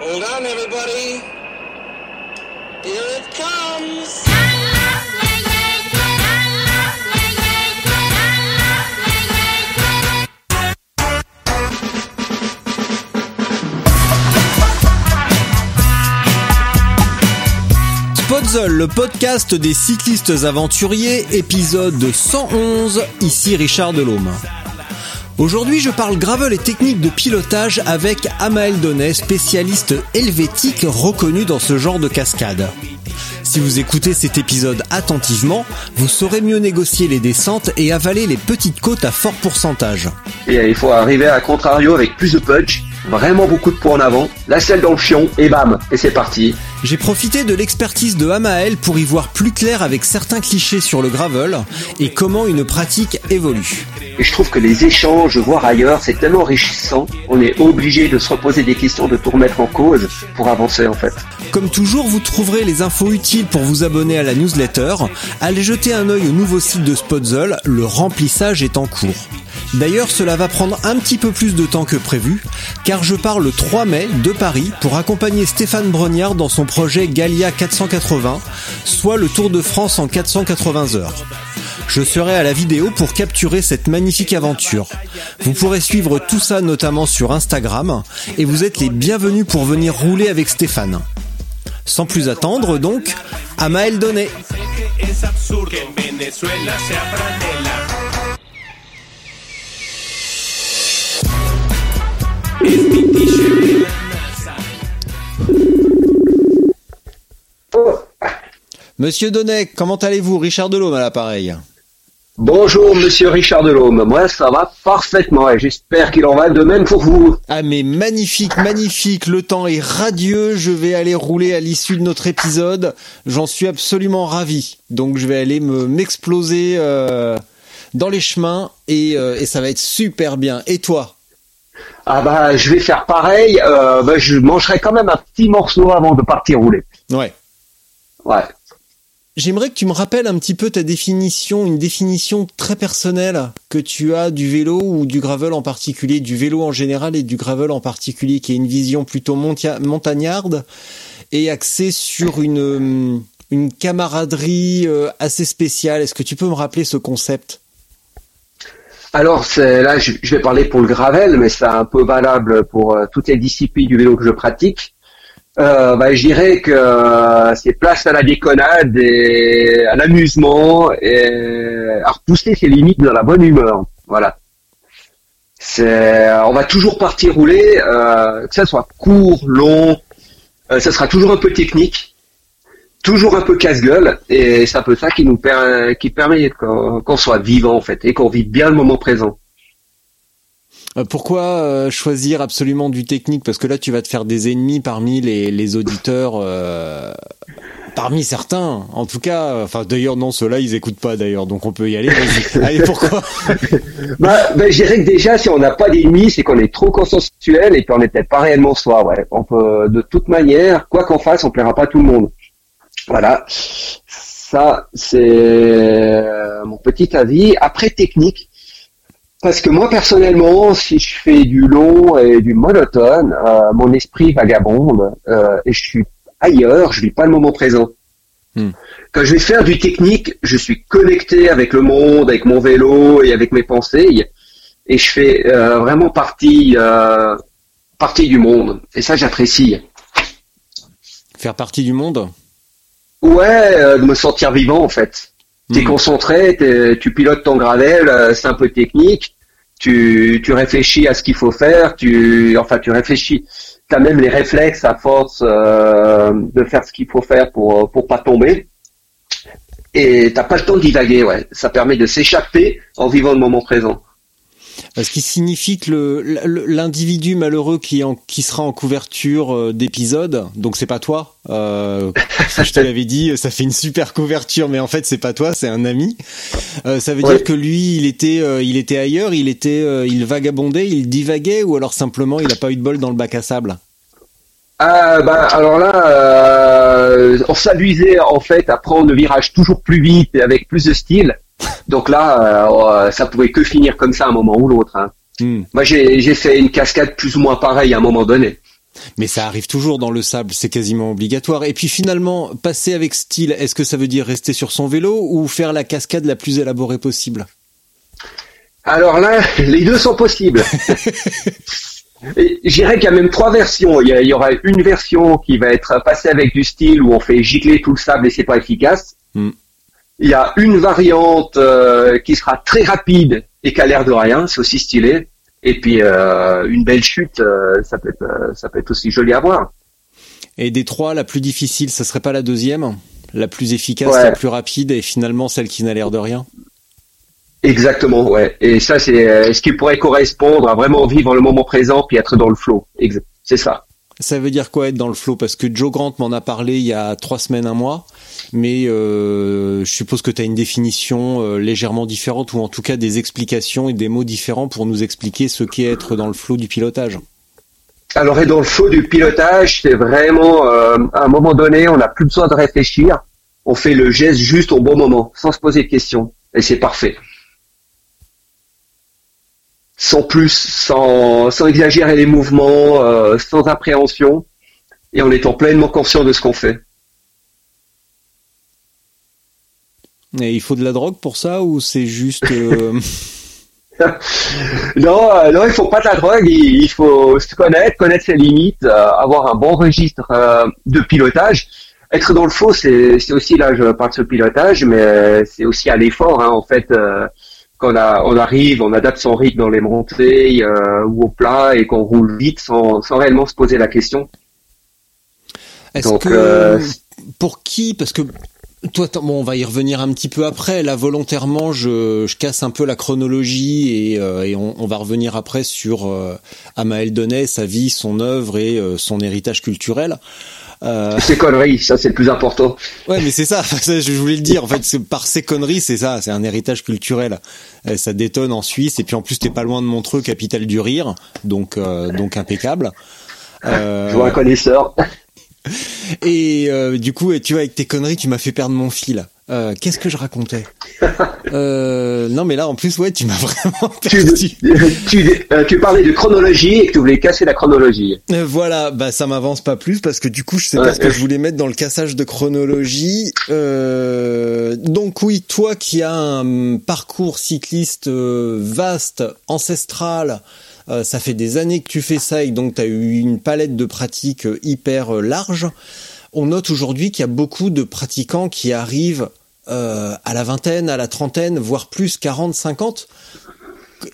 Hold on, everybody. Here it comes. Podzol, le podcast des cyclistes aventuriers, épisode 111, ici Richard Delhomme. Aujourd'hui, je parle gravel et technique de pilotage avec Amael Donnet, spécialiste helvétique reconnu dans ce genre de cascade. Si vous écoutez cet épisode attentivement, vous saurez mieux négocier les descentes et avaler les petites côtes à fort pourcentage. Et il faut arriver à contrario avec plus de punch, vraiment beaucoup de points en avant, la selle dans le fion et bam, et c'est parti. J'ai profité de l'expertise de Amael pour y voir plus clair avec certains clichés sur le gravel et comment une pratique évolue. Et je trouve que les échanges, voir ailleurs, c'est tellement enrichissant. On est obligé de se reposer des questions, de tout remettre en cause pour avancer en fait. Comme toujours, vous trouverez les infos utiles pour vous abonner à la newsletter. Allez jeter un œil au nouveau site de Spotzel, le remplissage est en cours. D'ailleurs, cela va prendre un petit peu plus de temps que prévu, car je pars le 3 mai de Paris pour accompagner Stéphane Brognard dans son projet Galia 480, soit le Tour de France en 480 heures. Je serai à la vidéo pour capturer cette magnifique aventure. Vous pourrez suivre tout ça notamment sur Instagram, et vous êtes les bienvenus pour venir rouler avec Stéphane. Sans plus attendre donc, à Maël Donné. Monsieur Donnet, comment allez-vous? Richard Delhomme à l'appareil. Bonjour Monsieur Richard Delhomme, moi ça va parfaitement et j'espère qu'il en va de même pour vous. Ah mais magnifique, magnifique, le temps est radieux, je vais aller rouler à l'issue de notre épisode, j'en suis absolument ravi. Donc je vais aller me m'exploser euh, dans les chemins et, euh, et ça va être super bien. Et toi? Ah bah je vais faire pareil, euh, bah, je mangerai quand même un petit morceau avant de partir rouler. Ouais. Ouais. J'aimerais que tu me rappelles un petit peu ta définition, une définition très personnelle que tu as du vélo ou du gravel en particulier, du vélo en général et du gravel en particulier, qui est une vision plutôt montagnarde et axée sur une, une camaraderie euh, assez spéciale. Est-ce que tu peux me rappeler ce concept? Alors là, je, vais parler pour le gravel, mais c'est un peu valable pour euh, toutes les disciplines du vélo que je pratique. Euh, bah, je dirais que euh, c'est place à la déconnade et à l'amusement et à repousser ses limites dans la bonne humeur. Voilà. C'est, on va toujours partir rouler, euh, que ça soit court, long, euh, ça sera toujours un peu technique, toujours un peu casse-gueule, et c'est un peu ça qui nous permet, qui permet qu'on soit vivant en fait et qu'on vive bien le moment présent. Euh, pourquoi euh, choisir absolument du technique? Parce que là, tu vas te faire des ennemis parmi les, les auditeurs, euh, parmi certains, en tout cas. Enfin, d'ailleurs, non, ceux-là, ils écoutent pas d'ailleurs, donc on peut y aller. Allez, pourquoi? Bah, bah, je dirais que déjà, si on n'a pas d'ennemis, c'est qu'on est trop consensuel et qu'on n'est peut-être pas réellement soi. Ouais, on peut, de toute manière, quoi qu'on fasse, on plaira pas à tout le monde. Voilà. Ça, c'est mon petit avis. Après, technique. Parce que moi personnellement, si je fais du long et du monotone, euh, mon esprit vagabonde euh, et je suis ailleurs, je vis pas le moment présent. Hmm. Quand je vais faire du technique, je suis connecté avec le monde, avec mon vélo et avec mes pensées, et je fais euh, vraiment partie partie du monde. Et ça, j'apprécie. Faire partie du monde? Ouais, de me sentir vivant en fait. T'es hmm. concentré, tu pilotes ton gravel, euh, c'est un peu technique. Tu, tu réfléchis à ce qu'il faut faire. Tu, enfin, tu réfléchis. T'as même les réflexes à force euh, de faire ce qu'il faut faire pour pour pas tomber. Et t'as pas le temps de divaguer. Ouais, ça permet de s'échapper en vivant le moment présent. Ce qui signifie que l'individu malheureux qui, en, qui sera en couverture euh, d'épisode, donc c'est pas toi. Euh, ça, je te l'avais dit, ça fait une super couverture, mais en fait c'est pas toi, c'est un ami. Euh, ça veut Ouais. dire que lui, il était, euh, il était ailleurs, il était, euh, il vagabondait, il divaguait, ou alors simplement il a pas eu de bol dans le bac à sable? Ah bah alors là, euh, on s'amusait en fait à prendre le virage toujours plus vite et avec plus de style. Donc là, euh, ça pouvait que finir comme ça à un moment ou l'autre. hein. Hmm. Moi, j'ai fait une cascade plus ou moins pareille à un moment donné. Mais ça arrive toujours dans le sable, c'est quasiment obligatoire. Et puis finalement, passer avec style, est-ce que ça veut dire rester sur son vélo ou faire la cascade la plus élaborée possible? Alors là, les deux sont possibles. Dirais qu'il y a même trois versions. Il y, a- il y aura une version qui va être passée avec du style où on fait gicler tout le sable et c'est pas efficace. Hmm. Il y a une variante euh, qui sera très rapide et qui a l'air de rien, c'est aussi stylé. Et puis euh, une belle chute, euh, ça peut être euh, ça peut être aussi joli à voir. Et des trois, la plus difficile, ça serait pas la deuxième? La plus efficace, Ouais. la plus rapide et finalement celle qui n'a l'air de rien? Exactement, ouais. Et ça, c'est euh, ce qui pourrait correspondre à vraiment vivre le moment présent puis être dans le flow. C'est ça. Ça veut dire quoi être dans le flow? Parce que Joe Grant m'en a parlé il y a trois semaines, un mois, mais euh, je suppose que tu as une définition euh, légèrement différente ou en tout cas des explications et des mots différents pour nous expliquer ce qu'est être dans le flow du pilotage. Alors, et dans le flow du pilotage, c'est vraiment, euh, à un moment donné, on n'a plus besoin de réfléchir. On fait le geste juste au bon moment, sans se poser de questions. Et c'est parfait. Sans plus, sans, sans exagérer les mouvements, euh, sans appréhension, et en étant pleinement conscient de ce qu'on fait. Et il faut de la drogue pour ça ou c'est juste euh, Non, euh, non, il faut pas de la drogue. Il, il faut se connaître, connaître ses limites, euh, avoir un bon registre euh, de pilotage. Être dans le faux, c'est c'est aussi là, je parle de ce pilotage, mais c'est aussi à l'effort. Hein, en fait, quand on, a- on arrive, on adapte son rythme dans les montées ou au plat et qu'on roule vite sans, sans réellement se poser la question. Est-ce Donc, que pour qui Parce que toi, bon, on va y revenir un petit peu après. Là, volontairement, je, je casse un peu la chronologie et, euh, et on, on va revenir après sur euh, Amael Donnet, sa vie, son œuvre et euh, son héritage culturel. Euh, C'est conneries, ça c'est le plus important. ouais, mais c'est ça, ça, je voulais le dire. En fait, par ces conneries, c'est ça, c'est un héritage culturel. Euh, Ça détonne en Suisse et puis en plus, t'es pas loin de Montreux, capitale du rire, donc euh, donc impeccable. Euh, Je vois un connaisseur. Et euh, du coup, tu vois, avec tes conneries, tu m'as fait perdre mon fil. Euh, Qu'est-ce que je racontais euh, Non, mais là, en plus, ouais, tu m'as vraiment Tu, perdu. tu, tu parlais de chronologie et que tu voulais casser la chronologie. Voilà, bah ça m'avance pas plus parce que du coup, je sais Ouais. pas ce que je voulais mettre dans le cassage de chronologie. Donc oui, toi qui as un parcours cycliste vaste, ancestral, euh, ça fait des années que tu fais ça et donc tu eu une palette de pratiques euh, hyper euh, large. On note aujourd'hui qu'il y a beaucoup de pratiquants qui arrivent euh, à la vingtaine, à la trentaine, voire plus 40, 50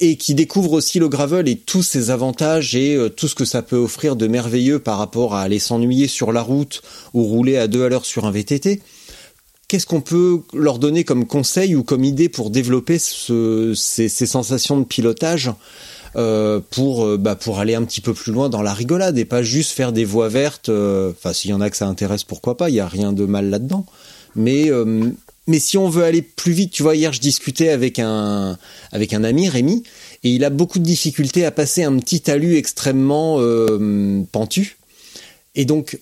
et qui découvrent aussi le gravel et tous ses avantages et tout ce que ça peut offrir de merveilleux par rapport à aller s'ennuyer sur la route ou rouler à deux à l'heure sur un VTT. Qu'est-ce qu'on peut leur donner comme conseil ou comme idée pour développer ce- ces, ces sensations de pilotage euh, pour euh, bah, pour aller un petit peu plus loin dans la rigolade et pas juste faire des voies vertes. euh, Enfin, s'il y en a que ça intéresse, pourquoi pas Il y a rien de mal là-dedans. Mais euh, mais si on veut aller plus vite, tu vois, hier je discutais avec un avec un ami Rémi et il a beaucoup de difficultés à passer un petit talus extrêmement pentu. Et donc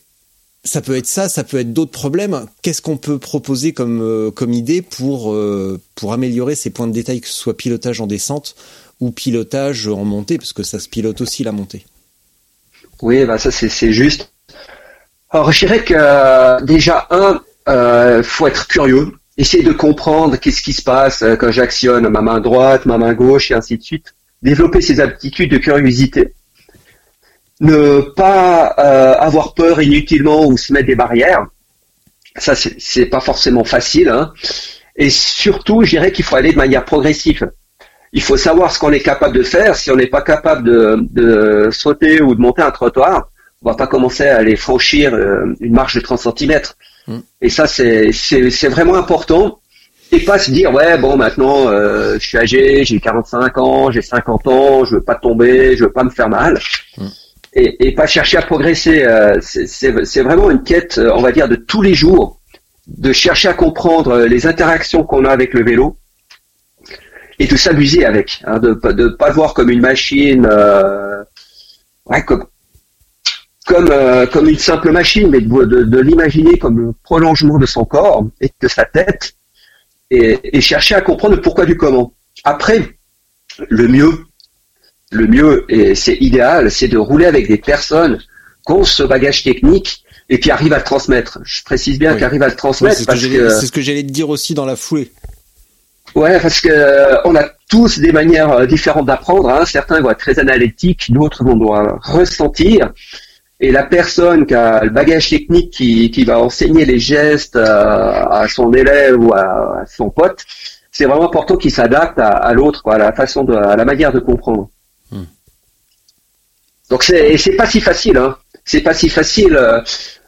ça peut être ça, ça peut être d'autres problèmes. Qu'est-ce qu'on peut proposer comme euh, comme idée pour euh, pour améliorer ces points de détail, que ce soit pilotage en descente ou pilotage en montée, parce que ça se pilote aussi la montée? Oui, bah ça c'est juste. Alors je dirais que euh, déjà un, euh, faut être curieux, essayer de comprendre qu'est-ce qui se passe euh, quand j'actionne ma main droite, ma main gauche et ainsi de suite. Développer ces aptitudes de curiosité. Ne pas euh, avoir peur inutilement ou se mettre des barrières. Ça c'est pas forcément facile. Hein. Et surtout, je dirais qu'il faut aller de manière progressive il faut savoir ce qu'on est capable de faire. Si on n'est pas capable de, de sauter ou de monter un trottoir, on va pas commencer à aller franchir euh, une marche de 30 cm. Mm. Et ça, c'est c'est- c'est vraiment important. et pas se dire ouais bon maintenant euh, je suis âgé, j'ai 45 ans, j'ai 50 ans, je veux pas tomber, je veux pas me faire mal. Mm. Et, et pas chercher à progresser. euh, c'est- vraiment une quête, euh, on va dire, de tous les jours, de chercher à comprendre euh, les interactions qu'on a avec le vélo et de s'amuser avec, hein, de de pas le voir comme une machine, euh, ouais, comme comme euh, comme une simple machine, mais de, de, de l'imaginer comme le prolongement de son corps et de sa tête, et, et chercher à comprendre le pourquoi du comment. Après, le mieux, le mieux, et c'est idéal, c'est de rouler avec des personnes qui ont ce bagage technique et qui arrivent à le transmettre. Je précise bien Oui. qu'ils arrivent à le transmettre c'est ce que parce j'allais que c'est ce que j'allais te dire aussi dans la foulée. Ouais, parce que euh, on a tous des manières euh, différentes d'apprendre. Hein. Certains vont être très analytiques, d'autres vont ressentir. Et la personne qui a le bagage technique qui, qui va enseigner les gestes euh, à son élève ou à, à son pote, c'est vraiment important qu'il s'adapte à, à l'autre, à la façon de, à la manière de comprendre. Donc c'est, c'est pas si facile. Hein. C'est pas si facile. euh,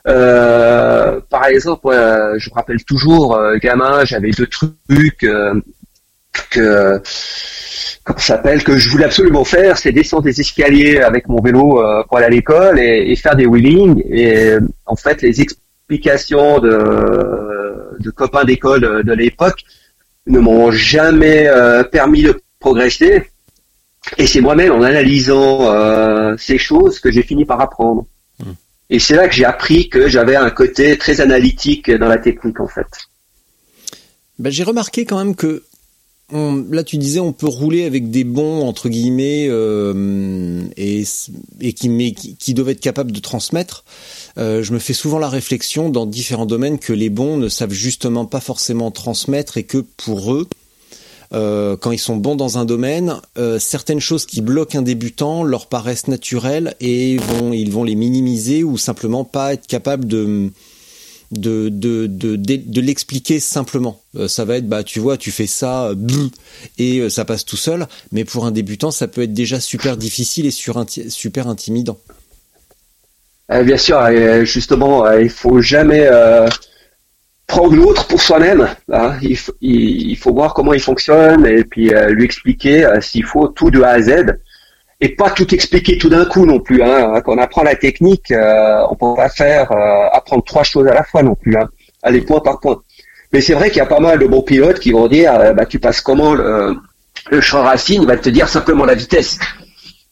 euh, par exemple, ouais, je me rappelle toujours, euh, gamin, j'avais deux trucs euh, que comment s'appelle que je voulais absolument faire, c'est descendre des escaliers avec mon vélo euh, pour aller à l'école et, faire des wheelings. Et euh, en fait, les explications de, de copains d'école de, l'époque ne m'ont jamais euh, permis de progresser. Et c'est moi-même en analysant euh, ces choses que j'ai fini par apprendre. Et c'est là que j'ai appris que j'avais un côté très analytique dans la technique en fait. Ben, j'ai remarqué quand même que on- là tu disais on peut rouler avec des bons entre guillemets euh, et, et qui, mais qui, qui doivent être capables de transmettre. Euh, je me fais souvent la réflexion dans différents domaines que les bons ne savent justement pas forcément transmettre et que pour eux, euh, quand ils sont bons dans un domaine, euh, certaines choses qui bloquent un débutant leur paraissent naturelles et ils vont les minimiser ou simplement pas être capables de l'expliquer simplement. Euh, ça va être bah tu vois tu fais ça et ça passe tout seul. Mais pour un débutant ça peut être déjà super difficile et super intimidant. Bien sûr, justement, il faut jamais prendre l'autre pour soi-même. hein. Il, il, il faut voir comment il fonctionne et puis euh, lui expliquer euh, s'il faut tout de A à Z et pas tout expliquer tout d'un coup non plus. Hein. Quand on apprend la technique, euh, on peut pas faire euh, apprendre trois choses à la fois non plus. Hein. Aller point par point. Mais c'est vrai qu'il y a pas mal de bons pilotes qui vont dire, euh, bah, tu passes comment le, le champ racine, il va te dire simplement la vitesse.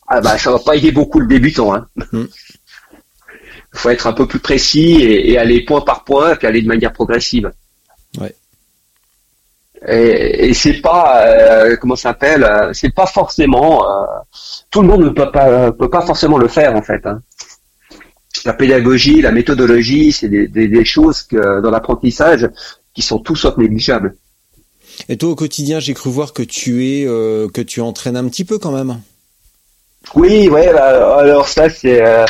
Ah bah ça va pas aider beaucoup le débutant. Hein. Il faut être un peu plus précis et, et aller point par point, puis aller de manière progressive. Ouais. Et, et c'est pas euh, comment ça s'appelle, euh, c'est pas forcément euh, tout le monde ne peut pas peut pas forcément le faire en fait. hein. La pédagogie, la méthodologie, c'est des, des, des choses que dans l'apprentissage qui sont tout sauf négligeables. Et toi au quotidien j'ai cru voir que tu es euh, que tu entraînes un petit peu quand même. Oui, ouais. bah, alors ça c'est euh,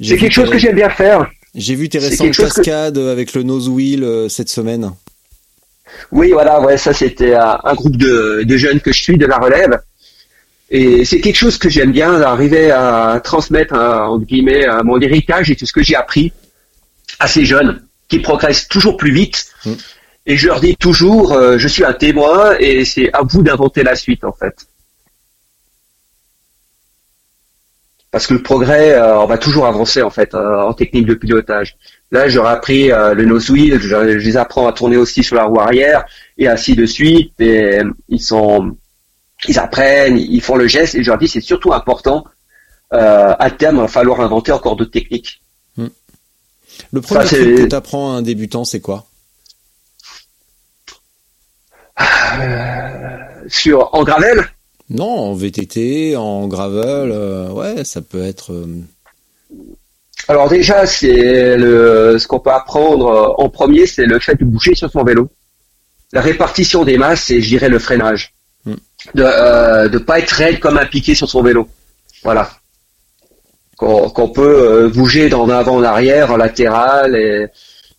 c'est quelque chose que j'aime bien faire. J'ai vu tes récentes que- cascades avec le nose wheel euh, cette semaine. Oui, voilà, ouais, ça c'était un, un groupe de, de jeunes que je suis de la relève. Et c'est quelque chose que j'aime bien, arriver à transmettre, un, entre guillemets, à mon héritage et tout ce que j'ai appris à ces jeunes qui progressent toujours plus vite. Mm. Et je leur dis toujours, euh, je suis un témoin et c'est à vous d'inventer la suite en fait. Parce que le progrès, euh, on va toujours avancer en fait euh, en technique de pilotage. Là, j'aurais appris euh, le nose wheel, je, je les apprends à tourner aussi sur la roue arrière et ainsi de suite. Et ils sont, ils apprennent, ils font le geste et je leur dis c'est surtout important. Euh, à terme, il va falloir inventer encore d'autres techniques. Le premier Ça, truc que t'apprends à un débutant c'est quoi? Sur en gravel, Non, en VTT, en gravel, euh, ouais, ça peut être. euh, alors déjà c'est le ce qu'on peut apprendre euh, en premier, c'est le fait de bouger sur son vélo, la répartition des masses et je dirais le freinage, Hmm. de euh, de pas être raide comme un piqué sur son vélo. Voilà. Qu'on qu'on peut bouger d'en avant en arrière, en latéral et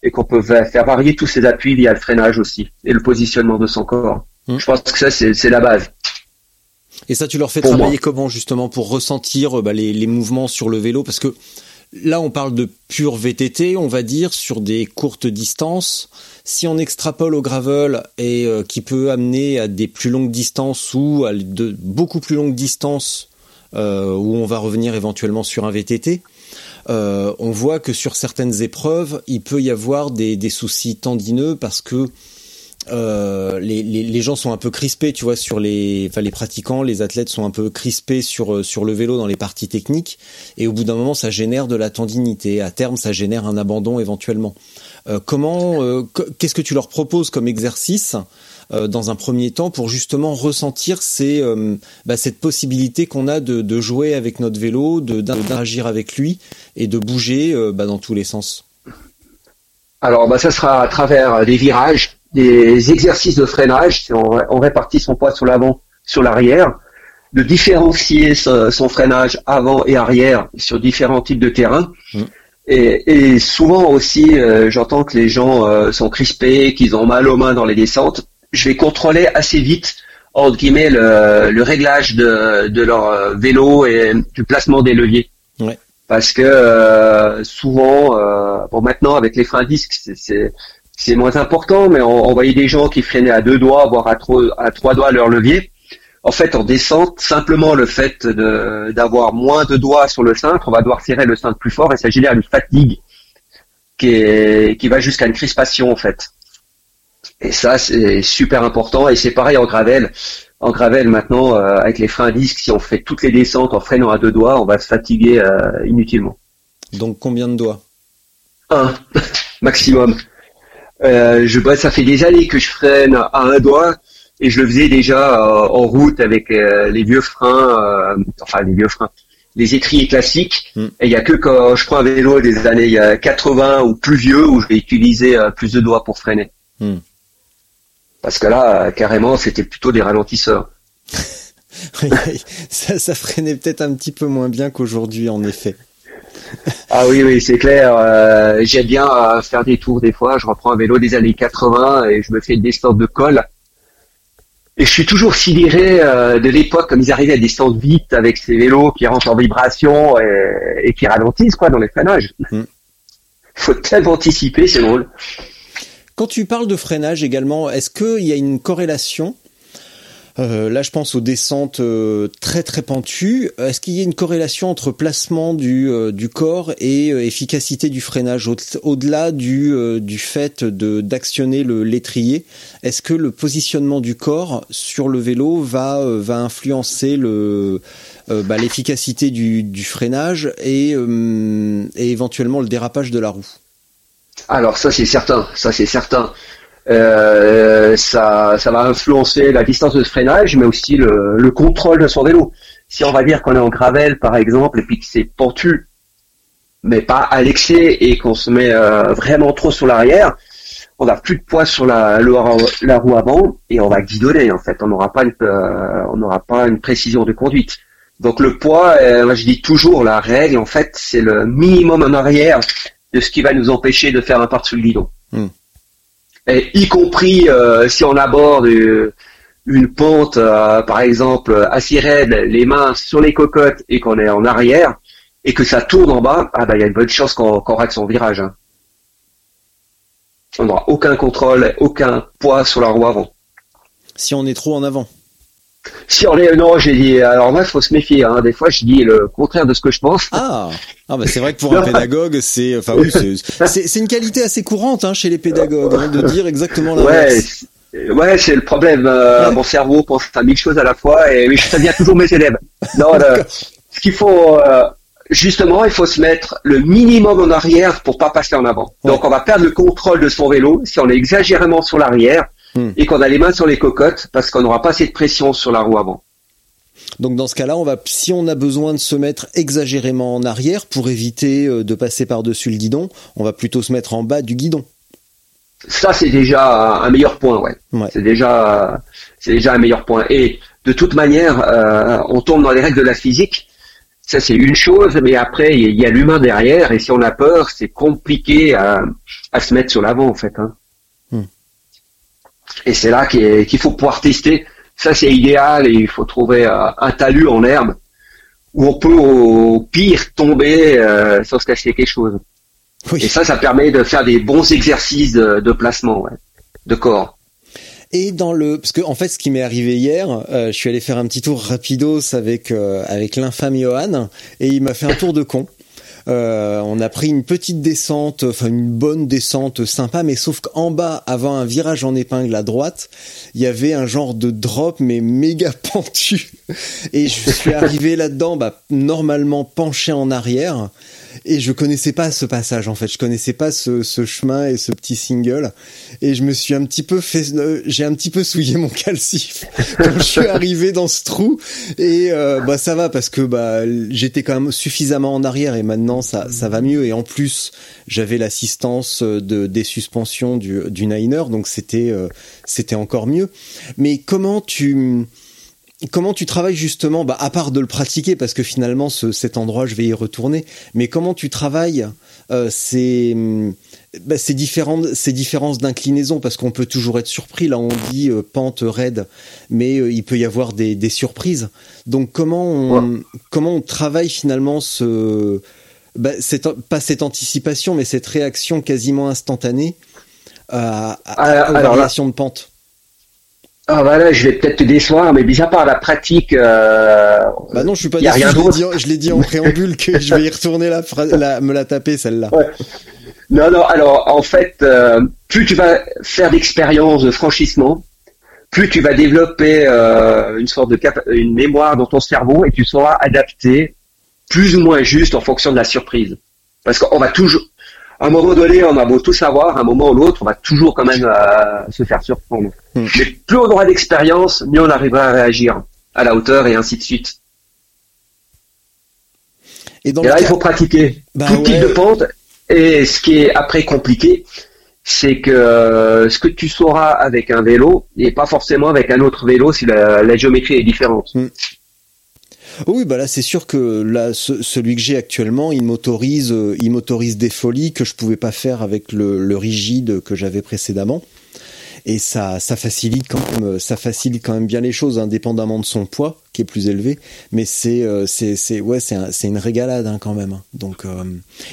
et qu'on peut faire varier tous ses appuis via le freinage aussi et le positionnement de son corps. Hmm. Je pense que ça c'est c'est la base. Et ça, tu leur fais travailler moi. comment justement pour ressentir euh, bah, les, les mouvements sur le vélo? Parce que là, on parle de pur VTT, on va dire, sur des courtes distances. Si on extrapole au gravel et euh, qui peut amener à des plus longues distances ou à de beaucoup plus longues distances euh, où on va revenir éventuellement sur un VTT, euh, on voit que sur certaines épreuves, il peut y avoir des, des soucis tendineux parce que euh, les, les, les, gens sont un peu crispés, tu vois, sur les, enfin les pratiquants, les athlètes sont un peu crispés sur sur le vélo dans les parties techniques, et au bout d'un moment, ça génère de la tendinité. À terme, ça génère un abandon éventuellement. Euh, comment, euh, qu'est-ce que tu leur proposes comme exercice euh, dans un premier temps pour justement ressentir ces, bah, cette possibilité qu'on a de, de, jouer avec notre vélo, de d'interagir avec lui et de bouger bah, dans tous les sens? Alors, bah, ça sera à travers des virages des exercices de freinage, si on, répartit son poids sur l'avant, sur l'arrière, de différencier son, freinage avant et arrière sur différents types de terrains. Mmh. Et, souvent aussi, euh, j'entends que les gens euh, sont crispés, qu'ils ont mal aux mains dans les descentes. Je vais contrôler assez vite, entre guillemets, le, réglage de, leur euh, vélo et du placement des leviers. Parce que souvent, bon maintenant avec les freins disques, c'est c'est moins important, mais on, voyait des gens qui freinaient à deux doigts, voire à, trois, à trois doigts leur levier. En fait, en descente, simplement le fait d'avoir moins de doigts sur le cintre, on va devoir serrer le cintre plus fort et ça génère une fatigue qui, est, qui va jusqu'à une crispation en fait. Et ça, c'est super important. Et c'est pareil en gravel. En gravel, maintenant, euh, avec les freins disques, si on fait toutes les descentes en freinant à deux doigts, on va se fatiguer euh, inutilement. Donc combien de doigts? Un maximum. Euh, je, bah, ça fait des années que je freine à un doigt et je le faisais déjà euh, en route avec euh, les vieux freins, enfin les vieux freins, les étriers classiques. Hmm. Et il y a que quand je prends un vélo des années 80 ou plus vieux où je vais utiliser plus de doigts pour freiner. Hmm. Parce que là, carrément, c'était plutôt des ralentisseurs. ça, ça freinait peut-être un petit peu moins bien qu'aujourd'hui, en effet. Ah oui, oui, c'est clair. Euh, J'aime bien euh, faire des tours des fois. Je reprends un vélo des années 80 et je me fais des sortes de colle. Et je suis toujours sidéré euh, de l'époque, comme ils arrivaient à descendre vite avec ces vélos qui rentrent en vibration et, qui ralentissent quoi dans les freinages. Il mm. faut tellement anticiper, c'est drôle. Quand tu parles de freinage également, est-ce qu'il y a une corrélation euh, là, je pense aux descentes euh, très très pentues. Est-ce qu'il y a une corrélation entre placement du, euh, corps et efficacité du freinage? Au-delà du, fait d'actionner le l'étrier Est-ce que le positionnement du corps sur le vélo va influencer bah, l'efficacité du, du freinage et, et éventuellement le dérapage de la roue? Alors ça c'est certain, ça c'est certain. Euh, ça, ça va influencer la distance de freinage, mais aussi le, le contrôle de son vélo. Si on va dire qu'on est en gravel, par exemple, et puis que c'est pentu, mais pas à l'excès, et qu'on se met euh, vraiment trop sur l'arrière, on n'a plus de poids sur la, la, roue avant, et on va guidonner, en fait. On n'aura pas une, euh, pas une précision de conduite. Donc le poids, moi je dis toujours, la règle, en fait, c'est le minimum en arrière de ce qui va nous empêcher de faire un part sur le guidon. Hmm y compris euh, si on aborde euh, une pente, euh, par exemple, assez raide, les mains sur les cocottes et qu'on est en arrière, et que ça tourne en bas, ah bah il y a une bonne chance qu'on rate son virage. Hein. On n'aura aucun contrôle, aucun poids sur la roue avant. Si on est trop en avant. Si on est non, j'ai dit alors moi il faut se méfier. Hein. Des fois je dis le contraire de ce que je pense. Ah, ah bah c'est vrai que pour un pédagogue c'est enfin oui c'est une qualité assez courante hein, chez les pédagogues hein, de dire exactement l'inverse. Ouais, ouais c'est le problème. Euh, Mon cerveau pense à mille choses à la fois et mais ça vient toujours mes élèves. Non, ce qu'il faut euh, justement il faut se mettre le minimum en arrière pour pas passer en avant. Donc on va perdre le contrôle de son vélo si on est exagérément sur l'arrière Hmm. et qu'on a les mains sur les cocottes parce qu'on n'aura pas assez de pression sur la roue avant. Donc dans ce cas-là, on va, si on a besoin de se mettre exagérément en arrière pour éviter euh, de passer par-dessus le guidon, on va plutôt se mettre en bas du guidon. Ça c'est déjà un meilleur point, ouais. C'est déjà, c'est déjà un meilleur point. Et de toute manière, euh, on tombe dans les règles de la physique. Ça c'est une chose, mais après il y a l'humain derrière, et si on a peur, c'est compliqué à, à, se mettre sur l'avant en fait. Hein. Et c'est là qu'il faut pouvoir tester. Ça, c'est idéal et il faut trouver euh, un talus en herbe où on peut au pire tomber euh, sans se casser quelque chose. Et ça, ça permet de faire des bons exercices de, placement, ouais, de corps. Et dans le, parce que en fait, ce qui m'est arrivé hier, euh, je suis allé faire un petit tour rapidos avec euh, avec l'infâme Johan, et il m'a fait un tour de con. Euh, on a pris une petite descente, enfin une bonne descente sympa, mais sauf qu'en bas, avant un virage en épingle à droite, il y avait un genre de drop mais méga pentu. Et je suis arrivé là-dedans, bah, normalement penché en arrière et je connaissais pas ce passage en fait, je connaissais pas ce, ce chemin et ce petit single. Et je me suis un petit peu fait, euh, j'ai un petit peu souillé mon calcif quand je suis arrivé dans ce trou. Et euh, bah ça va parce que bah j'étais quand même suffisamment en arrière et maintenant ça ça va mieux. Et en plus j'avais l'assistance de des suspensions du du Niner donc c'était euh, c'était encore mieux. Mais comment tu comment tu travailles justement, bah, à part de le pratiquer, parce que finalement ce, cet endroit, je vais y retourner, mais comment tu travailles euh, ces, bah, ces, différentes, ces différences d'inclinaison, parce qu'on peut toujours être surpris, là on dit euh, pente raide, mais euh, il peut y avoir des, des surprises. Donc comment on, comment on travaille finalement ce... Bah, cette, pas cette anticipation, mais cette réaction quasiment instantanée à, à, la variation de pente? Ah bah là, je vais peut-être te décevoir, mais déjà par la pratique. Euh, bah non, je suis pas déçu. Rien je l'ai dit, en préambule que je vais y retourner la, la me la taper celle-là. Ouais. Non, non. Alors en fait, euh, plus tu vas faire d'expériences de franchissement, plus tu vas développer euh, une sorte de cap une mémoire dans ton cerveau et tu sauras adapter plus ou moins juste en fonction de la surprise. Parce qu'on va toujours, à un moment donné, on a beau tout savoir, à un moment ou l'autre, on va toujours quand même euh, se faire surprendre. Hmm. Mais plus on aura d'expérience, mieux on arrivera à réagir à la hauteur et ainsi de suite. Et, là, il faut pratiquer bah tout type de pente. Et ce qui est après compliqué, c'est que euh, ce que tu sauras avec un vélo n'est pas forcément avec un autre vélo si la, géométrie est différente. Hmm. Oui, bah là c'est sûr que là celui que j'ai actuellement, il m'autorise, euh, il m'autorise des folies que je pouvais pas faire avec le, le rigide que j'avais précédemment et ça ça facilite quand même ça facilite quand même bien les choses indépendamment de son poids qui est plus élevé. Mais c'est euh, c'est c'est ouais c'est c'est une régalade hein, quand même hein. donc euh,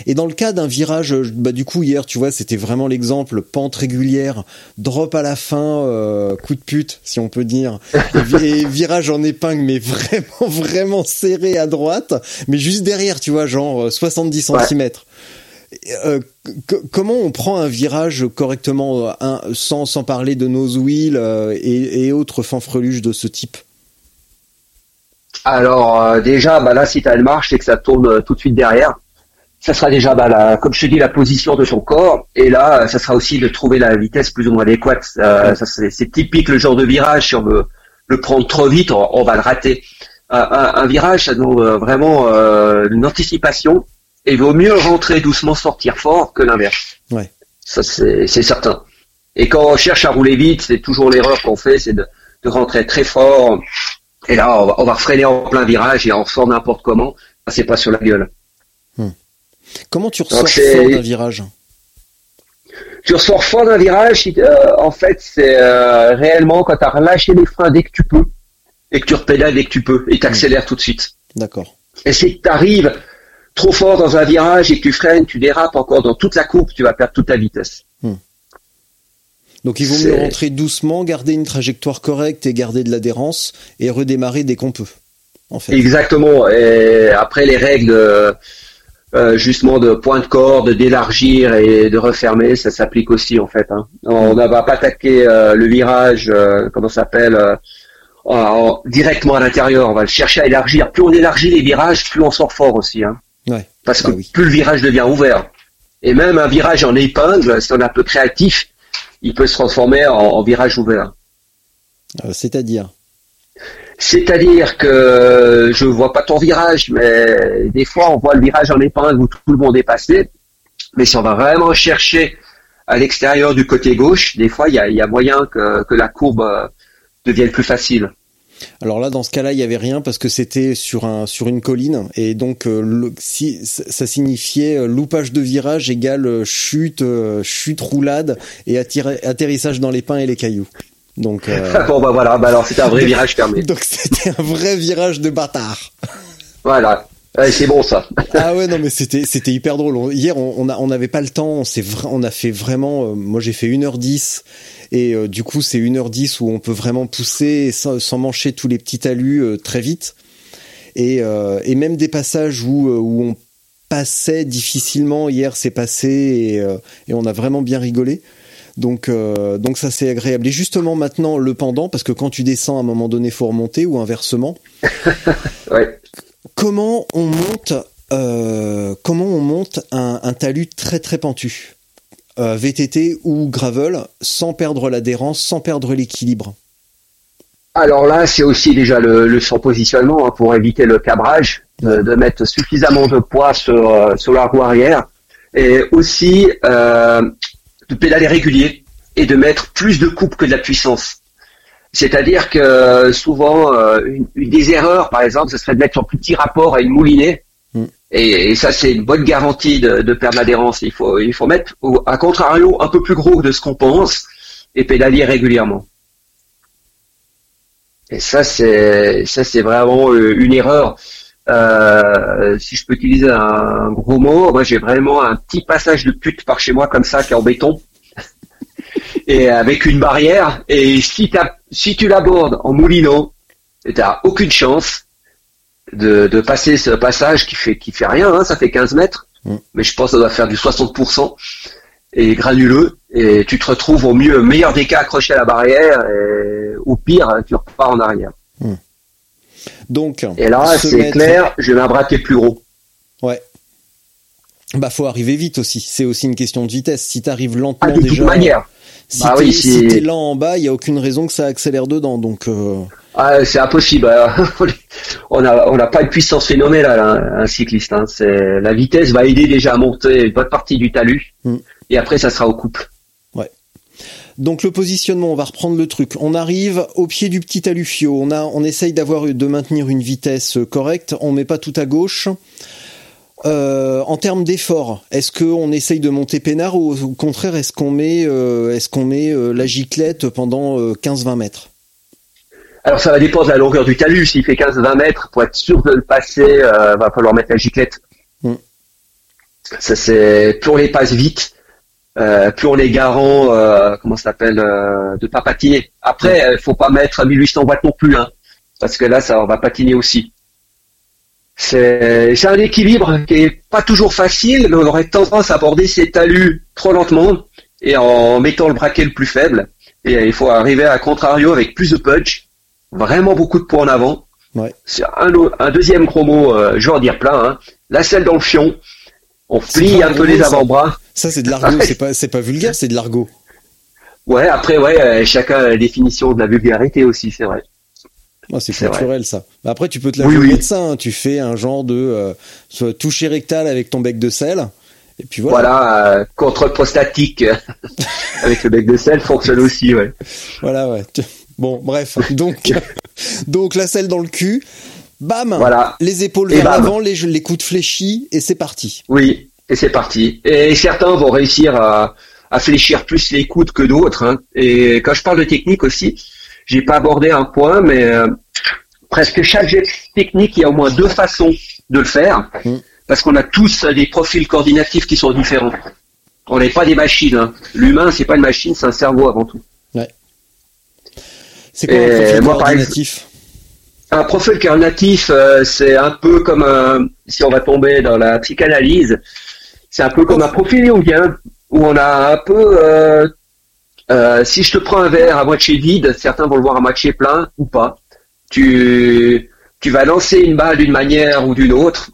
et dans le cas d'un virage bah du coup hier tu vois c'était vraiment l'exemple pente régulière drop à la fin euh, coup de pute si on peut dire. Et virage en épingle mais vraiment vraiment serré à droite mais juste derrière tu vois genre 70 cm euh, comment on prend un virage correctement euh, sans, sans parler de nose wheel euh, et, autres fanfreluches de ce type? Alors déjà, bah là, si tu as une marche, c'est que ça tourne tout de suite derrière. Ça sera déjà, bah, comme je te dis, la position de ton corps. Et là, ça sera aussi de trouver la vitesse plus ou moins adéquate. c'est typique le genre de virage. Si on veut le prendre trop vite, on, va le rater. Un, virage, ça demande vraiment une anticipation et il vaut mieux rentrer doucement, sortir fort que l'inverse. Ouais. Ça, c'est certain. Et quand on cherche à rouler vite, c'est toujours l'erreur qu'on fait, c'est de, de, rentrer très fort. Et là, on va, on va, freiner en plein virage et on sort n'importe comment. C'est pas sur la gueule. Hmm. Comment tu ressors fort d'un virage Tu ressors fort d'un virage, euh, en fait, c'est euh, réellement quand tu as relâché les freins dès que tu peux et que tu repédales dès que tu peux et tu accélères tout de suite. D'accord. Et si tu arrives trop fort dans un virage et que tu freines, tu dérapes encore dans toute la courbe, tu vas perdre toute ta vitesse. Hmm. Donc il vaut mieux rentrer doucement, garder une trajectoire correcte et garder de l'adhérence et redémarrer dès qu'on peut. En fait. Exactement. Et après les règles euh, justement de point de corde, d'élargir et de refermer, ça s'applique aussi en fait. Hein. On ne va pas attaquer euh, le virage, euh, comment ça s'appelle, directement à l'intérieur. On va le chercher à élargir. Plus on élargit les virages, plus on sort fort aussi. Hein. Parce bah que plus le virage devient ouvert. Et même un virage en épingle, si on est un peu créatif, il peut se transformer en, virage ouvert. Euh, c'est-à-dire C'est-à-dire que je vois pas ton virage, mais des fois on voit le virage en épingle où tout le monde est passé. Mais si on va vraiment chercher à l'extérieur du côté gauche, des fois il y a, moyen que, que la courbe euh, devienne plus facile. Alors là, dans ce cas-là, il y avait rien parce que c'était sur un sur une colline et donc euh, si ça signifiait euh, loupage de virage égale euh, chute, chute roulade et atterrissage dans les pins et les cailloux. Donc bon bah voilà, bah alors c'était un vrai virage fermé. Donc c'était un vrai virage de bâtard. Voilà. c'est bon ça. ah ouais non mais c'était c'était hyper drôle. Hier on on, a, on avait pas le temps, on s'est on a fait vraiment euh, moi j'ai fait 1h10 et euh, du coup c'est 1h10 où on peut vraiment pousser sans, sans mancher tous les petits talus euh, très vite. Et et même des passages où où on passait difficilement hier c'est passé et, et on a vraiment bien rigolé. Donc, donc ça c'est agréable. Et justement maintenant le pendant, parce que quand tu descends à un moment donné, faut remonter ou inversement. ouais comment on monte euh, comment on monte un, talus très très pentu? Euh, VTT ou gravel sans perdre l'adhérence, sans perdre l'équilibre Alors là, c'est aussi déjà le, son positionnement hein, pour éviter le cabrage, de, mettre suffisamment de poids sur, euh, sur la roue arrière et aussi de pédaler régulier et de mettre plus de coupe que de la puissance. C'est-à-dire que souvent, euh, une, des erreurs, par exemple, ce serait de mettre son plus petit rapport à une moulinée. Mm. Et, ça, c'est une bonne garantie de, de perdre l'adhérence. Il faut, il faut mettre, à contrario, un peu plus gros de ce qu'on pense et pédaler régulièrement. Et ça, c'est, ça, c'est vraiment euh, une erreur. Euh, si je peux utiliser un gros mot, moi j'ai vraiment un petit passage de pute par chez moi comme ça qui est en béton et avec une barrière. Et si, si tu l'abordes en moulinot, tu n'as aucune chance de, de, passer ce passage qui fait qui fait rien, hein, ça fait 15 mètres, mm. mais je pense que ça doit faire du 60% et granuleux. Et tu te retrouves au mieux, meilleur des cas accroché à la barrière, et au pire, tu repars en arrière. Mm. Donc, et là, c'est clair, je vais m'abraquer plus gros. Ouais. Bah, faut arriver vite aussi. C'est aussi une question de vitesse. Si tu arrives lentement ah, de déjà. Toute manière. Si bah t'es lent en bas, il y a aucune raison que ça accélère dedans. Donc. Euh... Ah, c'est impossible. on a on n'a pas une puissance phénoménale hein, un cycliste. Hein. C'est la vitesse va aider déjà à monter une bonne partie du talus. Hmm. Et après, ça sera au couple. Ouais. Donc le positionnement, on va reprendre le truc. On arrive au pied du petit talufio. On a, on essaye d'avoir, de maintenir une vitesse correcte. On met pas tout à gauche. Euh, en termes d'effort, est-ce qu'on essaye de monter peinard ou au contraire est-ce qu'on met, euh, est-ce qu'on met euh, la giclette pendant 15-20 mètres? Alors ça va dépendre de la longueur du talus. S'il fait 15-20 mètres, pour être sûr de le passer, va falloir mettre la giclette. Hmm. Ça c'est plus on les passe vite, plus on les garant, comment ça s'appelle, de pas patiner. Après, il faut pas mettre 1800 watts non plus, hein, parce que là ça va patiner aussi. C'est un équilibre qui est pas toujours facile, mais on aurait tendance à aborder ces talus trop lentement et en mettant le braquet le plus faible. Et il faut arriver à contrario avec plus de punch, vraiment beaucoup de poids en avant. Ouais. C'est un, un, deuxième gros mot, euh, je vais en dire plein. Hein. La selle dans le fion, on plie un peu les avant-bras. Ça, c'est de l'argot, c'est pas c'est pas vulgaire, c'est de l'argot. Ouais, après ouais, euh, chacun a la définition de la vulgarité aussi, c'est vrai. Oh, c'est naturel ça. Après, tu peux te laver oui, oui. médecin. Hein. Tu fais un genre de euh, toucher rectal avec ton bec de sel. Et puis voilà. Voilà, euh, contrôle prostatique avec le bec de sel fonctionne aussi, ouais. Voilà, ouais. Bon, bref. Donc, donc la selle dans le cul. Bam. Voilà. Les épaules vers l'avant, les, les coudes fléchis et c'est parti. Oui, et c'est parti. Et certains vont réussir à, à fléchir plus les coudes que d'autres. Hein. Et quand je parle de technique aussi, j'ai pas abordé un point, mais euh, presque chaque geste technique, il y a au moins deux façons de le faire, mm. parce qu'on a tous des profils coordinatifs qui sont différents. On n'est pas des machines. Hein. L'humain, c'est pas une machine, c'est un cerveau avant tout. Ouais. C'est quoi un profil coordinatif? Un profil coordinatif, euh, c'est un peu comme un, si on va tomber dans la psychanalyse, c'est un peu comme un profil jungien où on a un peu euh, euh, si je te prends un verre à moitié vide, certains vont le voir à moitié plein ou pas. Tu, tu vas lancer une balle d'une manière ou d'une autre.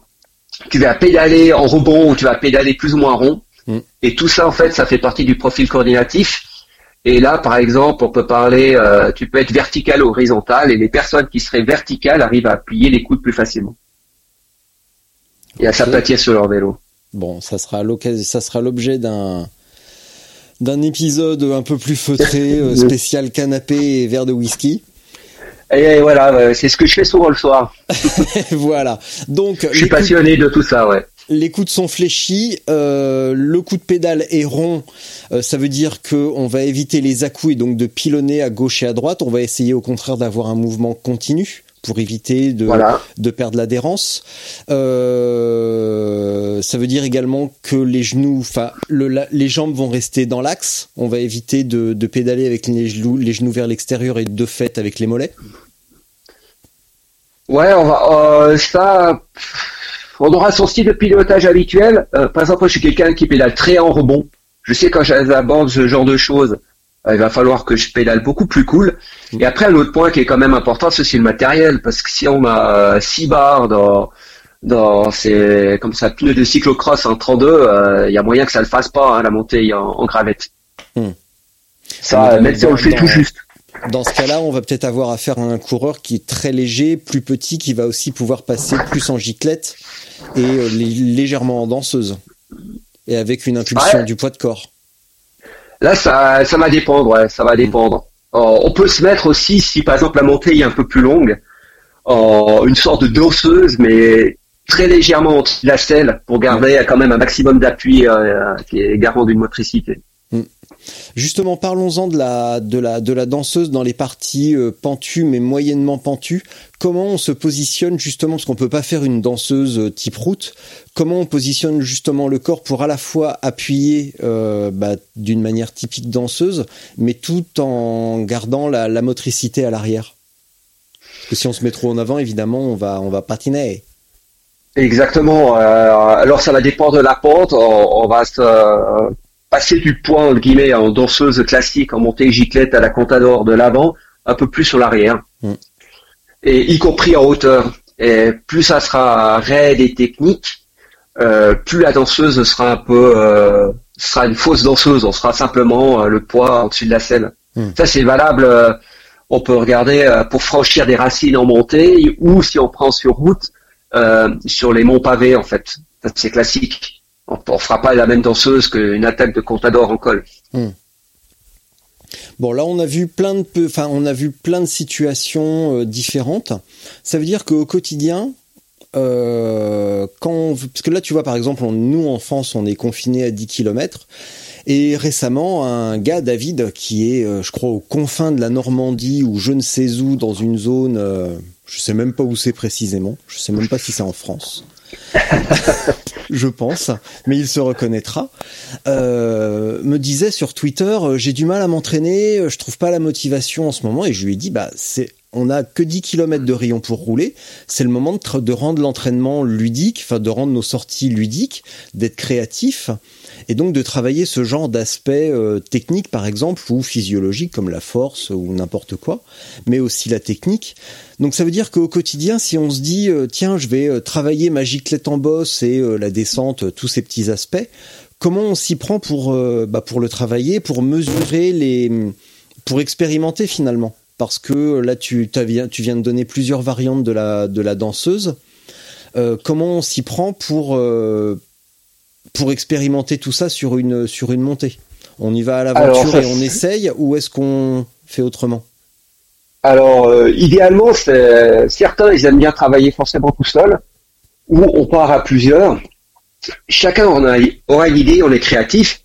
Tu vas pédaler en rebond ou tu vas pédaler plus ou moins rond. Mm. Et tout ça, en fait, ça fait partie du profil coordinatif. Et là, par exemple, on peut parler, euh, tu peux être vertical ou horizontal, et les personnes qui seraient verticales arrivent à plier les coudes plus facilement. Et à s'aplatir sur leur vélo. Bon, ça sera l'occasion, ça sera l'objet d'un, d'un épisode un peu plus feutré, euh, spécial canapé et verre de whisky. Et voilà, c'est ce que je fais souvent le soir. voilà. Donc, je suis passionné de tout ça, ouais. Les coudes sont fléchis, euh, le coup de pédale est rond, euh, ça veut dire que on va éviter les à et donc de pilonner à gauche et à droite. On va essayer au contraire d'avoir un mouvement continu pour éviter de, de perdre l'adhérence. Euh, ça veut dire également que les genoux, enfin, les jambes vont rester dans l'axe. On va éviter de, de pédaler avec les genoux, les genoux vers l'extérieur et de fait avec les mollets. Ouais, on va, euh, ça, on aura son style de pilotage habituel. Euh, par exemple, je suis quelqu'un qui pédale très en rebond. Je sais quand j'aborde ce genre de choses, euh, il va falloir que je pédale beaucoup plus cool. Et après, un autre point qui est quand même important, c'est le matériel, parce que si on a 6 barres dans dans ces comme ça pneus de cyclocross en 32, il y a moyen que ça le fasse pas hein, la montée en, gravette. Hmm. Ça, même si on le fait tout juste. Dans ce cas-là, on va peut-être avoir affaire à un coureur qui est très léger, plus petit, qui va aussi pouvoir passer plus en giclette et euh, légèrement en danseuse. Et avec une impulsion du poids de corps. Là, ça, ça va dépendre, ouais, ça va dépendre. Euh, on peut se mettre aussi, si par exemple la montée est un peu plus longue, en une sorte de danseuse, mais très légèrement en la selle pour garder quand même un maximum d'appui euh, qui est garant d'une motricité. Justement, parlons-en de la, de, la, de la danseuse dans les parties euh, pentues mais moyennement pentues. Comment on se positionne justement, parce qu'on peut pas faire une danseuse euh, type route, comment on positionne justement le corps pour à la fois appuyer euh, bah, d'une manière typique danseuse, mais tout en gardant la, motricité à l'arrière? Parce que si on se met trop en avant, évidemment, on va, on va patiner. Exactement. alors ça va dépendre de la pente. On va se passer du point entre guillemets en danseuse classique en montée giclette à la contador de l'avant un peu plus sur l'arrière. Mm. et y compris en hauteur. Et plus ça sera raide et technique euh, plus la danseuse sera un peu euh, sera une fausse danseuse. On sera simplement euh, le poids au-dessus de la scène. Mm. ça c'est valable euh, on peut regarder euh, pour franchir des racines en montée ou si on prend sur route sur les monts pavés en fait. C'est classique on, ne fera pas la même danseuse qu'une attaque de Contador en col. Hmm. Bon, là, on a vu plein de, enfin, on a vu plein de situations euh, différentes. Ça veut dire qu'au quotidien, euh, quand, parce que là, tu vois, par exemple, nous en France, on est confinés à 10 km. Et récemment, un gars, David, qui est, euh, je crois, aux confins de la Normandie ou je ne sais où, dans une zone, je sais même pas où c'est précisément. Je sais même pas si c'est en France. je pense, mais il se reconnaîtra, euh, me disait sur Twitter, euh, j'ai du mal à m'entraîner, euh, je trouve pas la motivation en ce moment, et je lui ai dit, bah c'est on a que 10 km de rayon pour rouler, c'est le moment de, de rendre l'entraînement ludique, enfin de rendre nos sorties ludiques, d'être créatif et donc de travailler ce genre d'aspect euh, technique par exemple ou physiologique comme la force ou n'importe quoi, mais aussi la technique. Donc ça veut dire qu'au quotidien, si on se dit euh, tiens, je vais euh, travailler ma giclette en bosse et la descente, tous ces petits aspects, comment on s'y prend pour bah, pour le travailler, pour mesurer les, pour expérimenter finalement? Parce que là tu, viens de donner plusieurs variantes de la, danseuse. Comment on s'y prend pour, pour expérimenter tout ça sur une, sur une montée On y va à l'aventure et on essaye ou est-ce qu'on fait autrement? Alors, euh, idéalement, certains, ils aiment bien travailler forcément tout seul ou on part à plusieurs. Chacun en a, aura une idée, on est créatif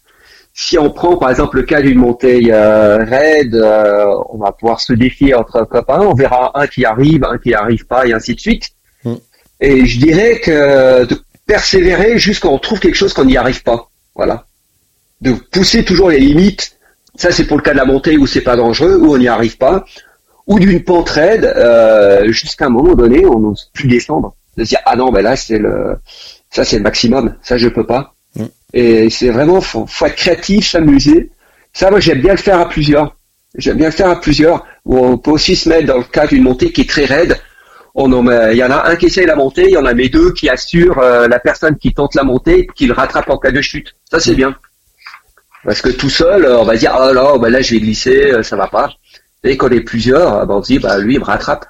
si on prend par exemple le cas d'une montée euh, raide, euh, on va pouvoir se défier entre copains, on verra un qui arrive, un qui n'arrive pas, et ainsi de suite. Mm. Et je dirais que de persévérer jusqu'à on trouve quelque chose qu'on n'y arrive pas. Voilà. De pousser toujours les limites. Ça c'est pour le cas de la montée où c'est pas dangereux, où on n'y arrive pas, ou d'une pente raide, euh, jusqu'à un moment donné, on n'ose plus descendre. De dire ah non ben là c'est le ça c'est le maximum, ça je peux pas. Et c'est vraiment, faut, faut être créatif, s'amuser. Ça, moi, j'aime bien le faire à plusieurs. J'aime bien le faire à plusieurs. Où on peut aussi se mettre dans le cas d'une montée qui est très raide. On en il y en a un qui essaye la montée, il y en a mes deux qui assurent euh, la personne qui tente la montée et qui le rattrape en cas de chute. Ça, c'est bien. Parce que tout seul, euh, on va dire, oh là, bah là, je vais glisser, euh, ça va pas. Et quand on est plusieurs, bah, on se dit, bah, lui, il me rattrape.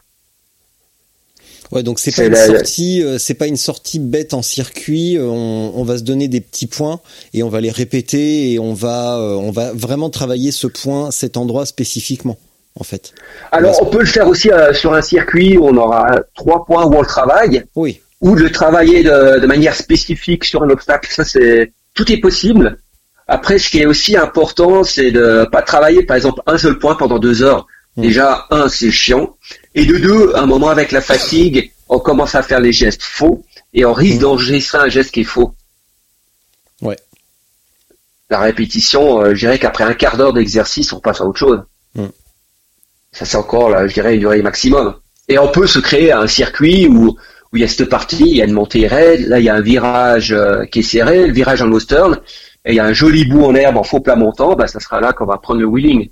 Ouais, donc c'est pas une sortie, euh, c'est pas une sortie bête en circuit. Euh, on, va se donner des petits points et on va les répéter et on va, euh, on va vraiment travailler ce point, cet endroit spécifiquement, en fait. Alors on, peut le faire aussi sur un circuit où on aura trois points où on le travaille. Oui. Ou de le travailler de, de manière spécifique sur un obstacle. Ça c'est tout est possible. Après, ce qui est aussi important, c'est de pas travailler, par exemple, un seul point pendant deux heures. Mmh. Déjà, un, c'est chiant. Et de deux, à un moment avec la fatigue, on commence à faire les gestes faux et on risque d'enregistrer un geste qui est faux. Ouais. La répétition, euh, je dirais qu'après un quart d'heure d'exercice, on passe à autre chose. Mm. Ça c'est encore, là, je dirais, une durée maximum. Et on peut se créer un circuit où, il y a cette partie, il y a une montée raide, là il y a un virage euh, qui est serré, le virage en turn, et il y a un joli bout en herbe en faux plat montant, bah, ça sera là qu'on va prendre le wheeling.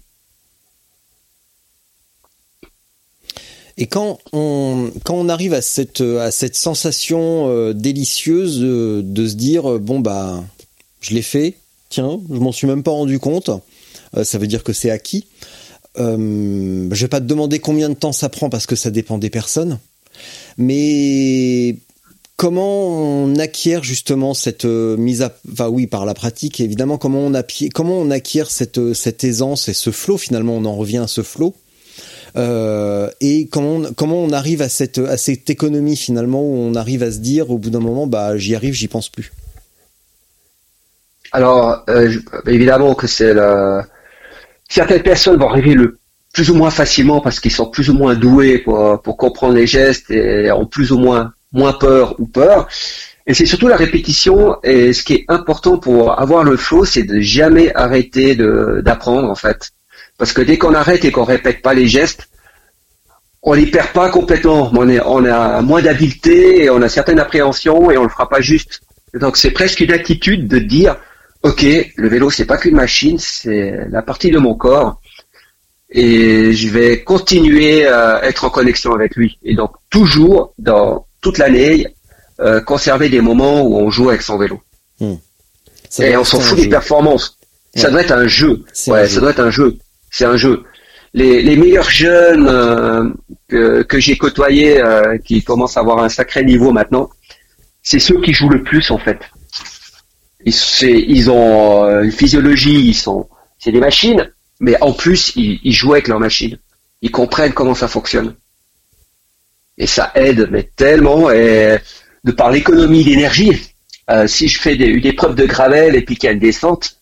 Et quand on, arrive à cette, sensation euh, délicieuse de, se dire, euh, bon bah, je l'ai fait, tiens, je m'en suis même pas rendu compte, ça veut dire que c'est acquis. Euh, je vais pas te demander combien de temps ça prend parce que ça dépend des personnes, mais comment on acquiert justement cette mise à, enfin oui, par la pratique évidemment, comment on, acquiert cette, cette aisance et ce flot finalement, on en revient à ce flot euh, et comment on, comment on arrive à cette à cette économie finalement où on arrive à se dire au bout d'un moment bah j'y arrive j'y pense plus? Alors euh, évidemment que c'est la... certaines personnes vont arriver plus ou moins facilement parce qu'ils sont plus ou moins doués pour, comprendre les gestes et ont plus ou moins moins peur ou peur. Et c'est surtout la répétition. Et ce qui est important pour avoir le flow, c'est de jamais arrêter d'apprendre en fait. Parce que dès qu'on arrête et qu'on répète pas les gestes, on les perd pas complètement. On, on a moins d'habileté et on a certaines appréhensions et on le fera pas juste. Donc c'est presque une attitude de dire, ok, le vélo c'est pas qu'une machine, c'est la partie de mon corps et je vais continuer à être en connexion avec lui. Et donc toujours dans toute l'année euh, conserver des moments où on joue avec son vélo. Hmm. Et on s'en fout des performances. Ça doit être un jeu. Ouais, ça doit être un jeu c'est un jeu. Les, les meilleurs jeunes euh, que, que j'ai côtoyés, euh, qui commencent à avoir un sacré niveau maintenant, c'est ceux qui jouent le plus en fait. Ils, ont euh, une physiologie, ils sont, c'est des machines, mais en plus ils, jouent avec leurs machines. Ils comprennent comment ça fonctionne. Et ça aide, mais tellement, et de par l'économie d'énergie, si je fais des, une épreuve de gravel et puis qu'il y a une descente,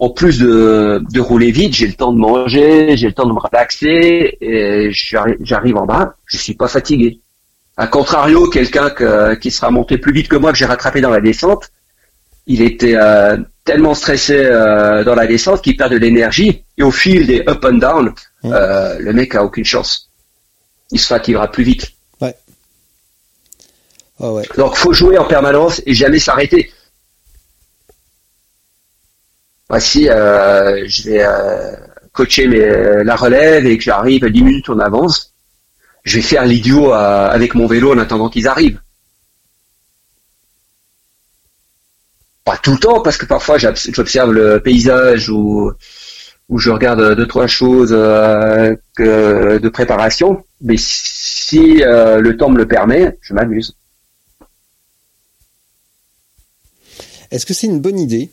en plus de, de rouler vite, j'ai le temps de manger, j'ai le temps de me relaxer, et j'arrive en bas, je suis pas fatigué. A contrario, quelqu'un qui sera monté plus vite que moi, que j'ai rattrapé dans la descente, il était euh, tellement stressé euh, dans la descente qu'il perd de l'énergie, et au fil des up and down, mmh. euh, le mec a aucune chance. Il se fatiguera plus vite. Ouais. Oh ouais. Donc faut jouer en permanence et jamais s'arrêter voici, je vais coacher mes, la relève et que j'arrive 10 minutes en avance, je vais faire l'idiot avec mon vélo en attendant qu'ils arrivent. Pas tout le temps, parce que parfois j'observe le paysage ou, je regarde deux, trois choses que, de préparation, mais si le temps me le permet, je m'amuse. Est-ce que c'est une bonne idée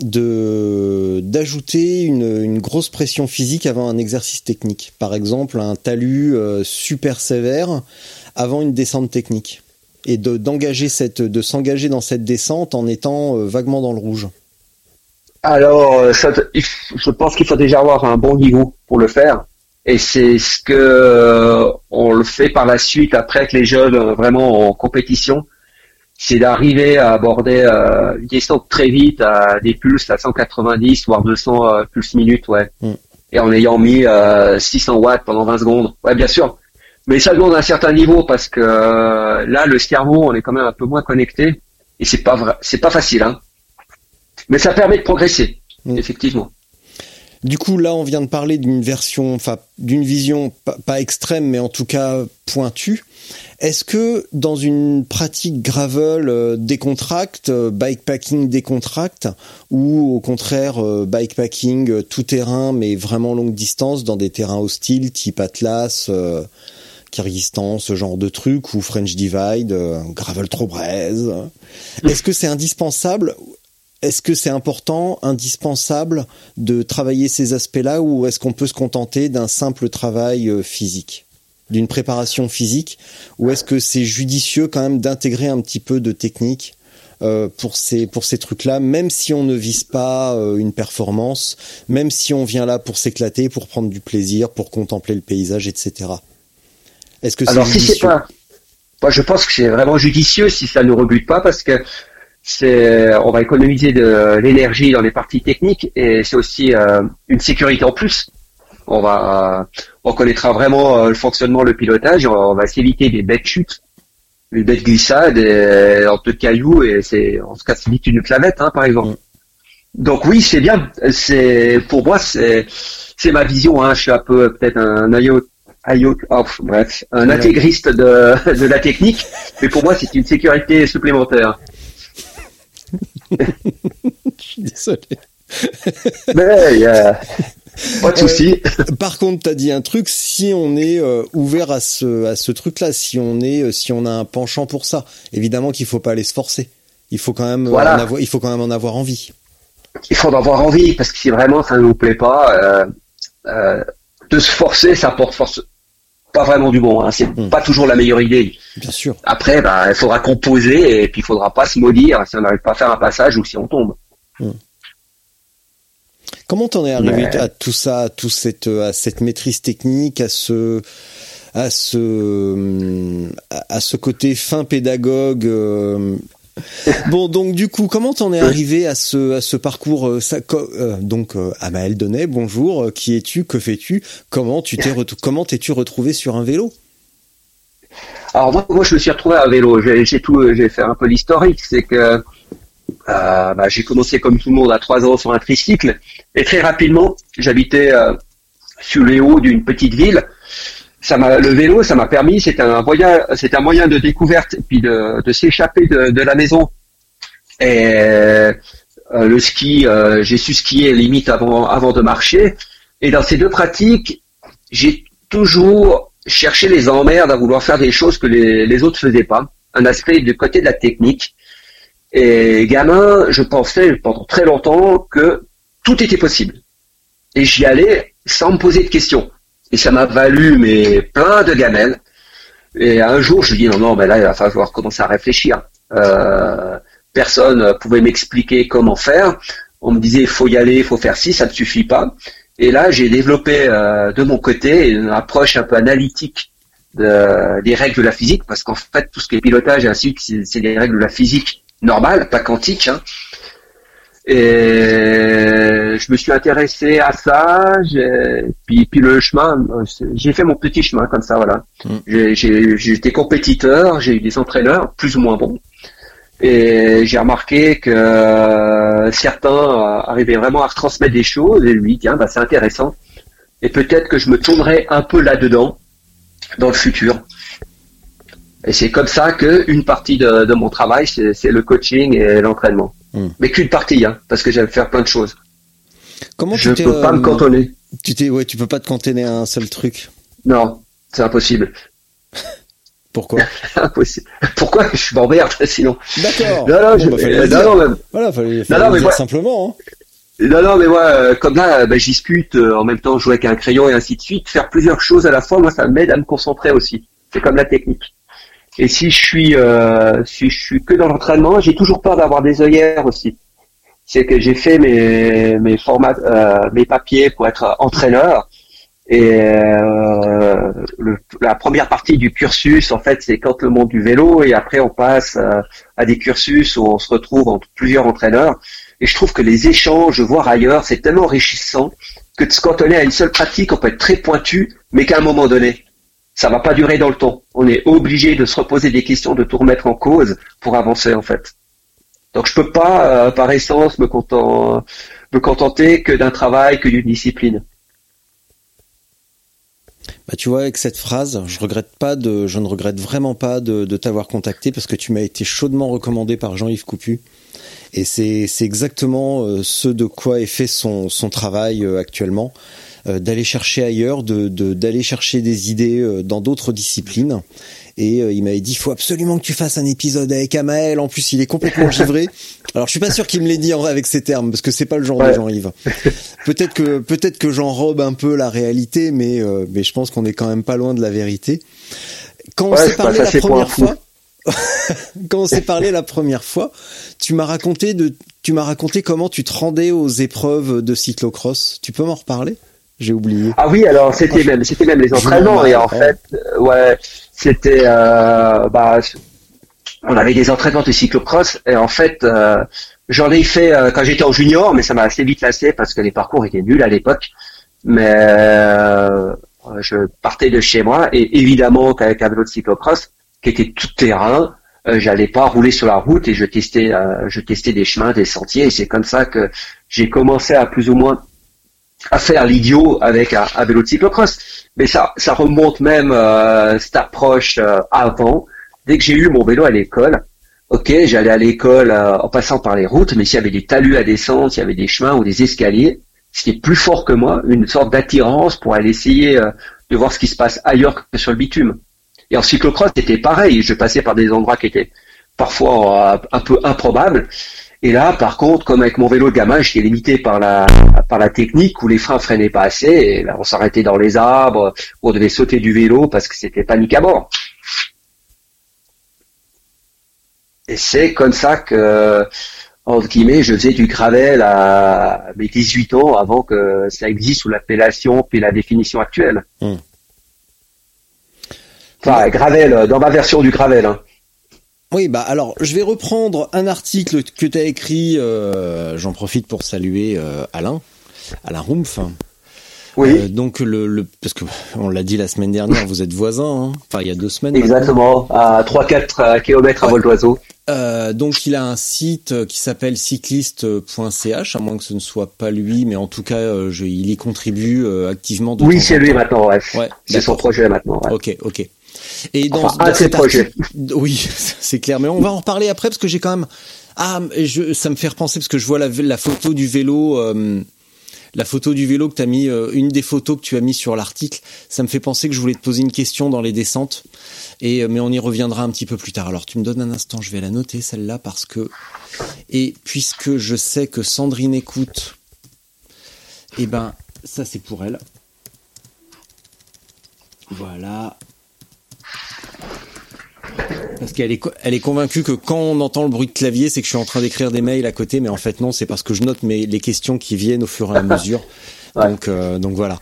de d'ajouter une, une, grosse pression physique avant un exercice technique? Par exemple, un talus euh, super sévère avant une descente technique et de d'engager cette de s'engager dans cette descente en étant euh, vaguement dans le rouge. Alors, euh, ça, je pense qu'il faut déjà avoir un bon niveau pour le faire. Et c'est ce que on le fait par la suite après que les jeunes vraiment en compétition c'est d'arriver à aborder euh, une descente très vite à des pulses à 190 voire 200 euh, pulses minutes, ouais. Mm. Et en ayant mis 600 euh, watts pendant 20 secondes. Ouais, bien sûr. Mais ça demande un certain niveau parce que là, le cerveau, on est quand même un peu moins connecté et c'est pas vrai, c'est pas facile, hein. Mais ça permet de progresser, mm. effectivement. Du coup, là, on vient de parler d'une version, enfin, d'une vision pas, extrême, mais en tout cas pointue. Est-ce que dans une pratique gravel euh, décontracte, euh, bikepacking décontracte, ou au contraire euh, bikepacking euh, tout terrain mais vraiment longue distance dans des terrains hostiles type Atlas, euh, Kyrgyzstan, ce genre de truc, ou French Divide, gravel trop braise, est-ce que c'est indispensable est-ce que c'est important, indispensable de travailler ces aspects-là ou est-ce qu'on peut se contenter d'un simple travail physique d'une préparation physique ou est-ce que c'est judicieux quand même d'intégrer un petit peu de technique euh, pour ces pour ces trucs-là, même si on ne vise pas euh, une performance, même si on vient là pour s'éclater, pour prendre du plaisir, pour contempler le paysage, etc. Est-ce que c'est Alors si c'est pas, moi je pense que c'est vraiment judicieux si ça ne rebute pas parce que c'est, on va économiser de l'énergie dans les parties techniques et c'est aussi euh, une sécurité en plus. On va, on connaîtra vraiment euh, le fonctionnement, le pilotage, on, on va s'éviter des bêtes chutes, des bêtes glissades, et, en peu de cailloux et c'est, en tout cas, c'est vite une clavette, hein, par exemple. Mm. Donc oui, c'est bien. C'est pour moi, c'est c'est ma vision. Hein. Je suis un peu peut-être un IoT, IoT oh, bref, un intégriste de, de la technique, mais pour moi, c'est une sécurité supplémentaire. Je suis désolé. Mais il y a pas de souci. Par contre, t'as dit un truc. Si on est euh, ouvert à ce à ce truc-là, si on est, euh, si on a un penchant pour ça, évidemment qu'il faut pas aller se forcer. Il faut quand même euh, Voilà. en avoir, il faut quand même en avoir envie. Il faut en avoir envie parce que si vraiment ça ne vous plaît pas, euh, euh, de se forcer, ça porte force pas vraiment du bon. Hein. C'est Mm. pas toujours la meilleure idée. Bien sûr. Après, bah, il faudra composer et puis il faudra pas se maudire si on n'arrive pas à faire un passage ou si on tombe. Comment t'en es arrivé Mais- à tout ça, à tout cette, à cette maîtrise technique, à ce, à ce, hum, à ce côté fin pédagogue. euh, Bon, donc du coup, comment t'en es arrivé à ce, à ce parcours euh, ça, euh, Donc, euh, Amael Donnet, bonjour. euh, Qui es-tu Que fais-tu Comment tu t'es, comment t'es-tu retrouvé sur un vélo? Alors moi, moi, je me suis retrouvé à vélo. J'ai tout, j'ai fait un peu l'historique. C'est que bah, j'ai commencé comme tout le monde à trois ans sur un tricycle et très rapidement, j'habitais sur les hauts d'une petite ville. Ça m'a, le vélo, ça m'a permis. C'est un voyage, c'est un moyen de découverte et puis de, de s'échapper de, de la maison. Et euh, le ski, euh, j'ai su skier limite avant, avant de marcher. Et dans ces deux pratiques, j'ai toujours cherché les emmerdes à vouloir faire des choses que les, les autres faisaient pas. Un aspect du côté de la technique. Et gamin, je pensais pendant très longtemps que tout était possible. Et j'y allais sans me poser de questions. Et ça m'a valu mais plein de gamelles. Et un jour, je me dis non, non, mais là, il va falloir commencer à réfléchir. Euh, personne pouvait m'expliquer comment faire. On me disait, il faut y aller, il faut faire ci, ça ne suffit pas. Et là, j'ai développé euh, de mon côté une approche un peu analytique de- des règles de la physique, parce qu'en fait, tout ce qui est pilotage et ainsi de suite, c'est des règles de la physique normale, pas quantique. hein. Et je me suis intéressé à ça, puis, puis le chemin, j'ai fait mon petit chemin comme ça, voilà. Mm. Été compétiteur, j'ai eu des entraîneurs plus ou moins bons, et j'ai remarqué que euh, certains euh, arrivaient vraiment à retransmettre des choses, et lui, tiens, bah, c'est intéressant. Et peut-être que je me tournerai un peu là-dedans dans le futur. Et c'est comme ça que une partie de, de mon travail, c'est le coaching et l'entraînement. Mm. Mais qu'une partie, hein, parce que j'aime faire plein de choses. Comment je tu peux pas euh, me cantonner. Tu t'es, ouais, tu peux pas te cantonner à un seul truc. Non, c'est impossible. Pourquoi? Impossible. Pourquoi? Je m'emmerde sinon D'accord. Non, non, Bon, je, bah, fallait euh, non, mais, Voilà, fallait, Non, fallait non, le mais dire moi- simplement. Hein. non, non, mais moi, euh, comme là, ben, je discute euh, en même temps, jouer avec un crayon et ainsi de suite, faire plusieurs choses à la fois, moi, ça m'aide à me concentrer aussi. C'est comme la technique. Et si je suis, euh, si je suis que dans l'entraînement, j'ai toujours peur d'avoir des œillères aussi. C'est que j'ai fait mes mes formats, euh, mes papiers pour être entraîneur. Et euh, le- la première partie du cursus, en fait, c'est quand le monde du vélo, et après on passe euh, à des cursus où on se retrouve entre plusieurs entraîneurs. Et je trouve que les échanges, voir ailleurs, c'est tellement enrichissant que de se cantonner à une seule pratique, on peut être très pointu, mais qu'à un moment donné, ça va pas durer dans le temps. On est obligé de se reposer des questions, de tout remettre en cause pour avancer en fait. Donc je peux pas, euh, par essence, me, me contenter que d'un travail, que d'une discipline. Bah, tu vois, avec cette phrase, je regrette pas de, je ne regrette vraiment pas de, t'avoir contacté parce que tu m'as été chaudement recommandé par Jean-Yves Coupu. Et c'est, exactement euh, ce de quoi est fait son, travail euh, actuellement, d'aller chercher ailleurs, de, de, d'aller chercher des idées euh, dans d'autres disciplines. Et euh, il m'avait dit, il faut absolument que tu fasses un épisode avec Amael. En plus, il est complètement givré. Alors, je suis pas sûr qu'il me l'ait dit en- avec ces termes, parce que c'est pas le genre de. Jean-Yves. Peut-être que peut-être que j'enrobe un peu la réalité, mais euh, mais je pense qu'on est quand même pas loin de la vérité. Quand on s'est parlé la première fois, quand on s'est parlé la première fois, tu m'as raconté de tu m'as raconté comment tu te rendais aux épreuves de cyclocross. Tu peux m'en reparler? J'ai oublié. Ah oui, alors c'était même, c'était même les entraînements et en fait, euh, ouais, c'était, euh, bah, on avait des entraînements de cyclocross et en fait, euh, j'en ai fait euh, quand j'étais en junior, mais ça m'a assez vite lassé parce que les parcours étaient nuls à l'époque. Mais euh, je partais de chez moi et évidemment qu'avec un vélo de cyclocross qui était tout terrain, euh, j'allais pas rouler sur la route et je testais, je testais des chemins, des sentiers et c'est comme ça que j'ai commencé à plus ou moins à faire l'idiot avec un, vélo de cyclocross. Mais ça, ça remonte même euh, cette approche euh, avant. Dès que j'ai eu mon vélo à l'école, ok, j'allais à l'école euh, en passant par les routes, mais s'il y avait des talus à descendre, s'il y avait des chemins ou des escaliers, c'était plus fort que moi, une sorte d'attirance pour aller essayer euh, de voir ce qui se passe ailleurs que sur le bitume. Et en cyclocross, c'était pareil. Je passais par des endroits qui étaient parfois un peu improbables. Et là, par contre, comme avec mon vélo de gamin, j'étais limité par la par la technique où les freins freinaient pas assez. Et là, on s'arrêtait dans les arbres, on devait sauter du vélo parce que c'était panique à bord. Et c'est comme ça que, entre guillemets, je faisais du gravel à mes 18 ans avant que ça existe sous l'appellation puis la définition actuelle. Hmm. Enfin, gravel, dans ma version du gravel. Hein. Oui, bah alors je vais reprendre un article que tu as écrit, euh, j'en profite pour saluer euh, Alain, Alain Rumpf. Oui. Euh, donc le, le, parce que on l'a dit la semaine dernière, vous êtes voisins, hein enfin il y a deux semaines. Exactement, à 3-4 km à vol d'oiseau. donc il a un site qui s'appelle cycliste.ch, à moins que ce ne soit pas lui, mais en tout cas je, il y contribue activement. De oui, c'est lui maintenant, ouais. c'est son projet maintenant. Ouais. Ok, ok. Et dans, enfin, cet article, oui, c'est clair. Mais on va en reparler après parce que j'ai quand même ah, je, ça me fait repenser parce que je vois la, la photo du vélo. Euh, la photo du vélo que tu as mis, euh, une des photos que tu as mis sur l'article, ça me fait penser que je voulais te poser une question dans les descentes, euh, mais on y reviendra un petit peu plus tard. Alors tu me donnes un instant, je vais la noter celle-là parce que et puisque je sais que Sandrine écoute, eh ben ça c'est pour elle. Voilà, parce qu'elle est, elle est convaincue que quand on entend le bruit de clavier, c'est que je suis en train d'écrire des mails à côté, mais en fait non, c'est parce que je note mes, les questions qui viennent au fur et à mesure. Donc, euh, donc voilà.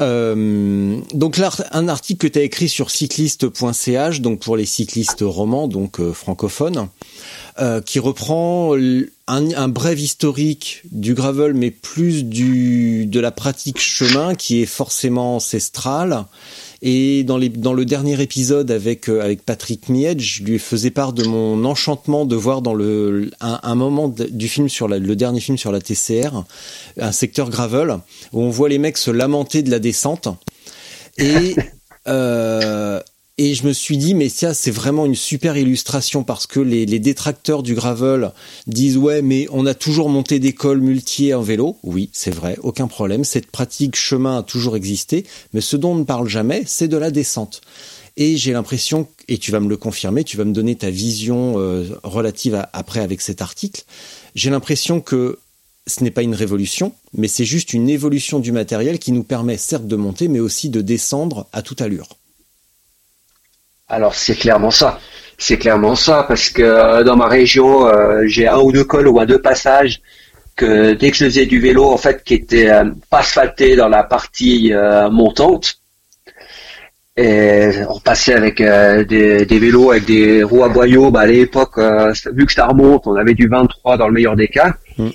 Euh, donc là, un article que tu as écrit sur cycliste.ch, donc pour les cyclistes romans, donc euh, francophones, qui reprend un, un, bref historique du gravel, mais plus du de la pratique chemin, qui est forcément ancestrale et dans, les, dans le dernier épisode avec euh, avec Patrick Miette, je lui faisais part de mon enchantement de voir dans le un, un moment du film sur la, le dernier film sur la TCR, un secteur gravel où on voit les mecs se lamenter de la descente. Et euh, et je me suis dit, mais ça, c'est vraiment une super illustration parce que les, les, détracteurs du gravel disent, ouais, mais on a toujours monté des cols multiers en vélo. Oui, c'est vrai, aucun problème. Cette pratique chemin a toujours existé. Mais ce dont on ne parle jamais, c'est de la descente. Et j'ai l'impression, et tu vas me le confirmer, tu vas me donner ta vision euh, relative après avec cet article. J'ai l'impression que ce n'est pas une révolution, mais c'est juste une évolution du matériel qui nous permet certes de monter, mais aussi de descendre à toute allure. Alors c'est clairement ça. C'est clairement ça parce que euh, dans ma région, euh, j'ai un ou deux cols ou un deux passages que dès que je faisais du vélo, en fait, qui était euh, pas asphalté dans la partie montante, et on passait avec des, vélos avec des roues à boyaux. Bah, à l'époque, vu que ça remonte, on avait du 23 dans le meilleur des cas. Mm.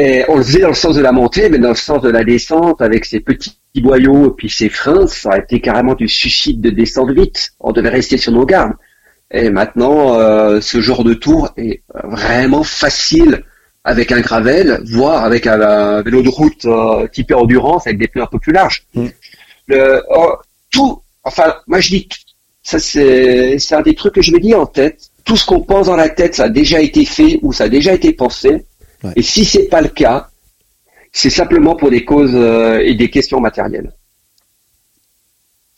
Et on le faisait dans le sens de la montée, mais dans le sens de la descente, avec ces petits boyaux et puis ses freins, ça a été carrément du suicide de descendre vite. On devait rester sur nos gardes. Et maintenant, euh, ce genre de tour est vraiment facile avec un gravel, voire avec un, vélo de route euh, type endurance avec des pneus un peu plus larges. Mm. Le, oh, tout, enfin, moi je dis, ça c'est, c'est un des trucs que je me dis en tête. Tout ce qu'on pense dans la tête, ça a déjà été fait ou ça a déjà été pensé. Et si c'est pas le cas, c'est simplement pour des causes euh, et des questions matérielles.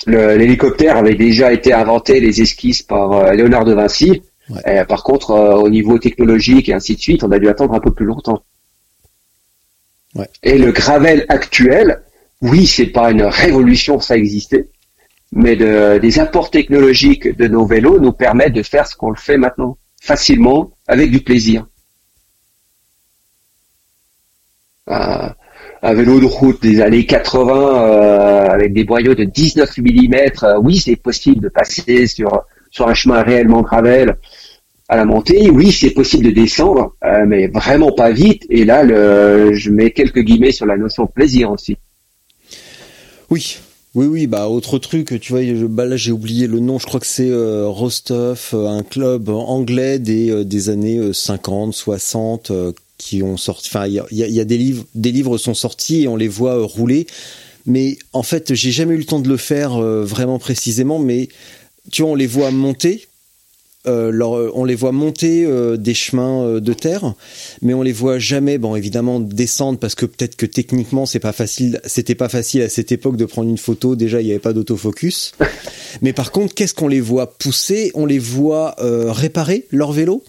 L'hélicoptère avait déjà été inventé, les esquisses par euh, Léonard de Vinci. par contre, euh, au niveau technologique et ainsi de suite, on a dû attendre un peu plus longtemps. Et le gravel actuel, oui, c'est pas une révolution, ça existait, mais des apports technologiques de nos vélos nous permettent de faire ce qu'on le fait maintenant, facilement, avec du plaisir. Un vélo de route des années 80 euh, avec des boyaux de 19 mm, euh, oui, c'est possible de passer sur sur un chemin réellement gravel à la montée. Oui, c'est possible de descendre, euh, mais vraiment pas vite. Et là, je mets quelques guillemets sur la notion de plaisir aussi. Oui, oui, oui, bah autre truc, tu vois, bah là j'ai oublié le nom, je crois que c'est Rostov, un club anglais des, des années 50, 60, qui ont sorti. Enfin, il y a, des livres, des livres sont sortis et on les voit euh, rouler. Mais en fait, j'ai jamais eu le temps de le faire euh, vraiment précisément. Mais tu vois, on les voit monter. Euh, on les voit monter des chemins de terre, mais on les voit jamais, bon évidemment descendre parce que peut-être que techniquement c'est pas facile, c'était pas facile à cette époque de prendre une photo. Déjà il n'y avait pas d'autofocus. mais par contre, qu'est-ce qu'on les voit pousser? On les voit réparer leur vélo?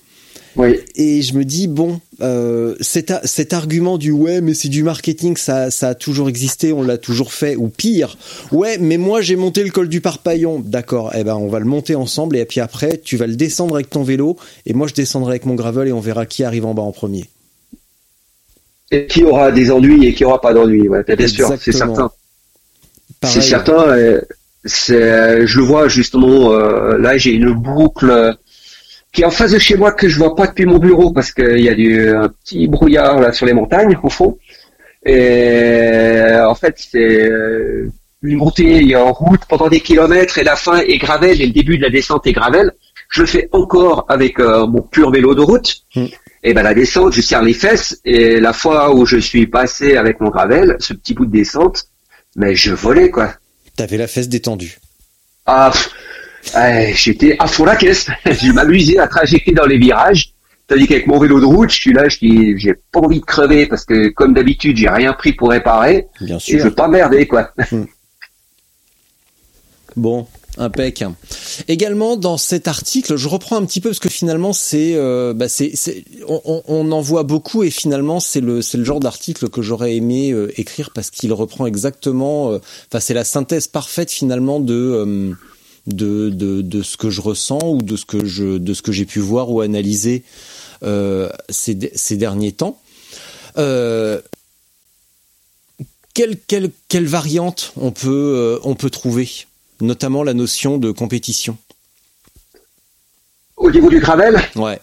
Oui. Et je me dis bon, euh, cet, cet, argument du ouais mais c'est du marketing, ça, ça a toujours existé, on l'a toujours fait, ou pire, ouais mais moi j'ai monté le col du Parpaillon, d'accord, eh ben on va le monter ensemble et puis après tu vas le descendre avec ton vélo et moi je descendrai avec mon gravel et on verra qui arrive en bas en premier. Et qui aura des ennuis et qui aura pas d'ennuis, ouais, bien sûr, c'est certain. C'est certain. C'est, je le vois justement. Euh, là, j'ai une boucle qui est en face de chez moi que je vois pas depuis mon bureau parce qu'il y a du un petit brouillard là sur les montagnes au fond. Et en fait, c'est euh, une montée en route pendant des kilomètres et la fin est gravel et le début de la descente est gravel. Je le fais encore avec euh, mon pur vélo de route. Hmm. Et ben la descente, je serre les fesses et la fois où je suis passé avec mon gravel, ce petit bout de descente, mais je volais quoi. T'avais la fesse détendue. Ah, j'étais à fond la caisse. je m'amusais à trajecter dans les virages. Tandis qu'avec mon vélo de route, je suis là, je dis, j'ai pas envie de crever parce que, comme d'habitude, j'ai rien pris pour réparer. Bien sûr. Et je veux pas merder, quoi. Hmm. Bon, impec. Également dans cet article, je reprends un petit peu parce que finalement c'est, euh, bah c'est, on, on, en voit beaucoup et finalement c'est le, c'est le genre d'article que j'aurais aimé euh, écrire parce qu'il reprend exactement, euh, enfin c'est la synthèse parfaite finalement de de, de, de, ce que je ressens ou de ce que je de ce que j'ai pu voir ou analyser euh, ces, ces, derniers temps. Euh, quelle, quelle, quelle, variante on peut, euh, on peut trouver, notamment la notion de compétition? Au niveau du gravel? Ouais.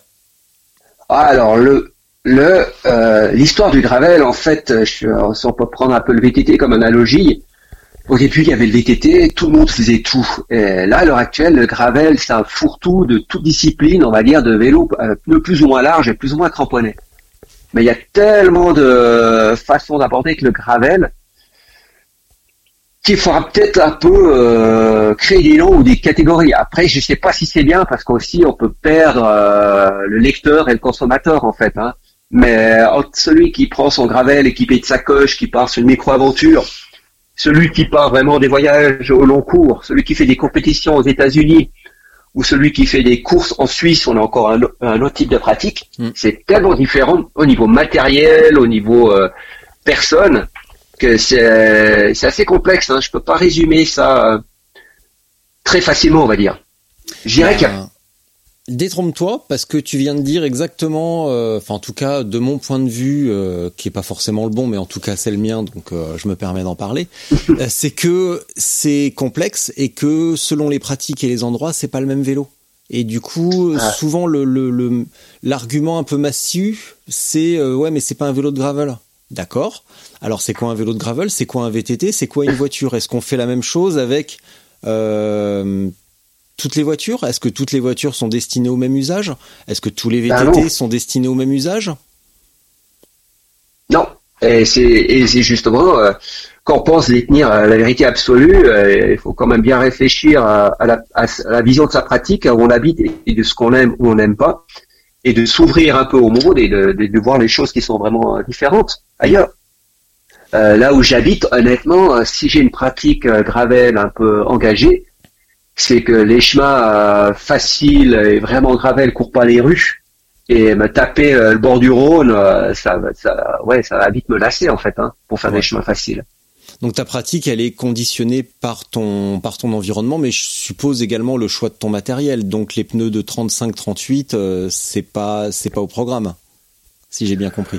Ah, alors le le euh, l'histoire du gravel, en fait, je, si on peut prendre un peu le VTT comme analogie, au début, il y avait le VTT, tout le monde faisait tout. Et là, à l'heure actuelle, le gravel, c'est un fourre-tout de toute discipline, on va dire, de vélo, euh, pneus plus ou moins large et plus ou moins cramponné. Mais il y a tellement de façons d'aborder que le gravel qu'il faudra peut-être un peu euh, créer des noms ou des catégories. Après, je sais pas si c'est bien parce qu'aussi on peut perdre euh, le lecteur et le consommateur en fait. Hein. Mais entre celui qui prend son gravel équipé de sacoche, qui part sur une micro-aventure, celui qui part vraiment des voyages au long cours, celui qui fait des compétitions aux États-Unis ou celui qui fait des courses en Suisse, on a encore un, autre type de pratique. Mm. C'est tellement différent au niveau matériel, au niveau euh, personne, que c'est assez complexe. Hein. Je peux pas résumer ça euh, très facilement, on va dire. Je dirais qu'il y a Détrompe-toi parce que tu viens de dire exactement, euh, enfin en tout cas de mon point de vue, euh, qui est pas forcément le bon, mais en tout cas c'est le mien, donc euh, je me permets d'en parler. c'est que c'est complexe et que selon les pratiques et les endroits, c'est pas le même vélo. Et du coup, ah. souvent le l'argument le, un peu massif, c'est ouais mais c'est pas un vélo de gravel. D'accord. Alors c'est quoi un vélo de gravel? C'est quoi un VTT C'est quoi une voiture? Est-ce qu'on fait la même chose avec toutes les voitures? Est-ce que toutes les voitures sont destinées au même usage? Est-ce que tous les VTT bah sont destinés au même usage? Non. Et c'est justement, euh, quand on pense détenir la vérité absolue, euh, il faut quand même bien réfléchir à, la, vision de sa pratique, où on habite et de ce qu'on aime ou on n'aime pas, et de s'ouvrir un peu au monde et de, voir les choses qui sont vraiment différentes ailleurs. Euh, là où j'habite, honnêtement, si j'ai une pratique gravel un peu engagée, c'est que les chemins euh, faciles et vraiment gravel courent pas les rues et me taper euh, le bord du Rhône, euh, ça, ça, ouais, ça va vite me lasser en fait, hein, pour faire des chemins faciles. Donc ta pratique, elle est conditionnée par ton par ton environnement, mais je suppose également le choix de ton matériel. Donc les pneus de 35-38, c'est pas c'est pas au programme, si j'ai bien compris.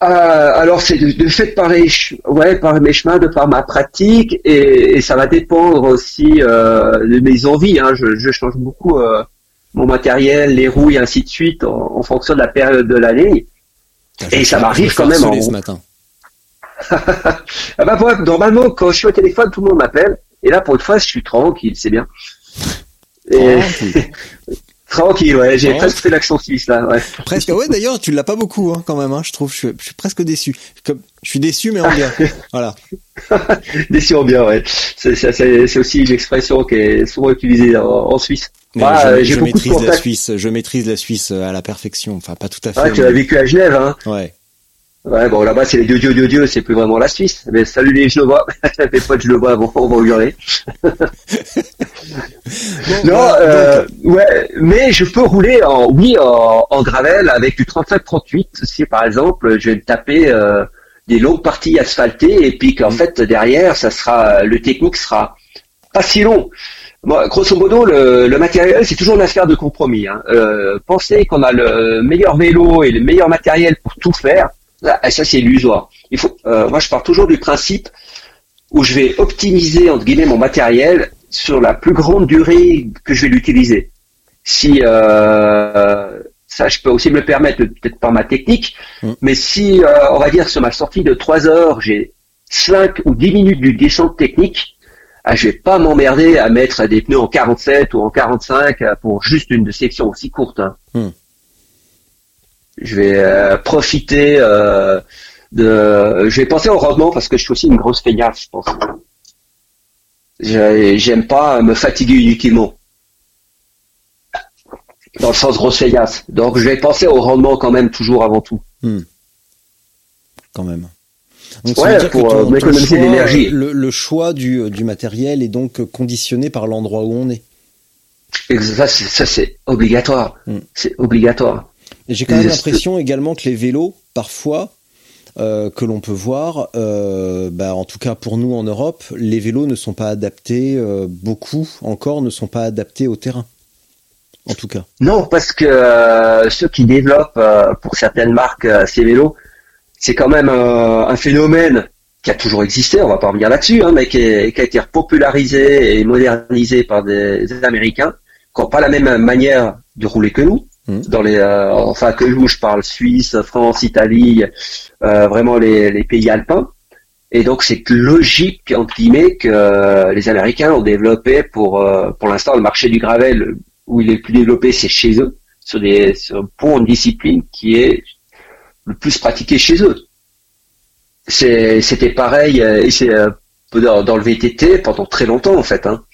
Alors c'est de, de, fait par les ouais par mes chemins de par ma pratique et, et ça va dépendre aussi euh, de mes envies hein. je, je, change beaucoup euh, mon matériel les roues et ainsi de suite en, en fonction de la période de l'année. Et ça m'arrive quand même en ce matin. Ah bah, normalement quand je suis au téléphone tout le monde m'appelle et là pour une fois je suis tranquille c'est bien. Et... Tranquille, ouais, j'ai presque fait l'accent suisse là. Ouais. Presque, ouais. D'ailleurs, tu l'as pas beaucoup hein, quand même. Hein, je trouve, je, je, suis presque déçu. Comme, je suis déçu, mais en bien. voilà. déçu en bien, ouais. C'est aussi une expression qui est souvent utilisée en, en Suisse. Ah, je, je maîtrise la Suisse. Je maîtrise la Suisse à la perfection. Enfin, pas tout à fait. Ah, tu as vécu à Genève, hein. Ouais. Ouais, bon, là-bas, c'est les dieux, dieux, dieux, dieux, c'est plus vraiment la Suisse. Mais salut les Genevois. les potes Genevois, bon, on va hurler. non, euh, ouais, mais je peux rouler en, oui, en, en gravel avec du 37-38. Si, par exemple, je vais me taper, euh, des longues parties asphaltées et puis qu'en mm. fait, derrière, ça sera, le technique sera pas si long. Bon, grosso modo, le, le matériel, c'est toujours une affaire de compromis. Hein. Euh, penser qu'on a le meilleur vélo et le meilleur matériel pour tout faire, ça c'est illusoire. Il faut, euh, moi je pars toujours du principe où je vais optimiser entre guillemets mon matériel sur la plus grande durée que je vais l'utiliser. Si euh, ça, je peux aussi me le permettre, peut-être par ma technique, mm. mais si euh, on va dire sur ma sortie de 3 heures, j'ai 5 ou 10 minutes de descente technique, ah, je vais pas m'emmerder à mettre des pneus en 47 ou en 45 pour juste une section aussi courte. Hein. Mm je vais euh, profiter euh, de. Je vais penser au rendement parce que je suis aussi une grosse feignasse, je pense. J'aime pas me fatiguer inutilement. Dans le sens grosse feillasse. Donc je vais penser au rendement quand même toujours avant tout. Hmm. Quand même. Donc, ouais, pour économiser l'énergie. Le, le, choix du, du matériel est donc conditionné par l'endroit où on est. Ça, c'est obligatoire. Hmm. C'est obligatoire. J'ai quand même l'impression également que les vélos, parfois, euh, que l'on peut voir, euh, bah, en tout cas pour nous en Europe, les vélos ne sont pas adaptés, euh, beaucoup encore ne sont pas adaptés au terrain. En tout cas. Non, parce que ceux qui développent pour certaines marques ces vélos, c'est quand même un phénomène qui a toujours existé, on va pas revenir là-dessus, hein, mais qui, qui, a été popularisé et modernisé par des Américains, qui n'ont pas la même manière de rouler que nous. Hmm. dans les euh, enfin que je parle Suisse, France, Italie, euh, vraiment les, les, pays alpins. Et donc c'est logique entre guillemets que euh, les Américains ont développé pour pour l'instant le marché du gravel où il est le plus développé c'est chez eux sur des sur, pour une discipline qui est le plus pratiquée chez eux. C'était pareil et c'est dans, dans, le VTT pendant très longtemps en fait. Hein.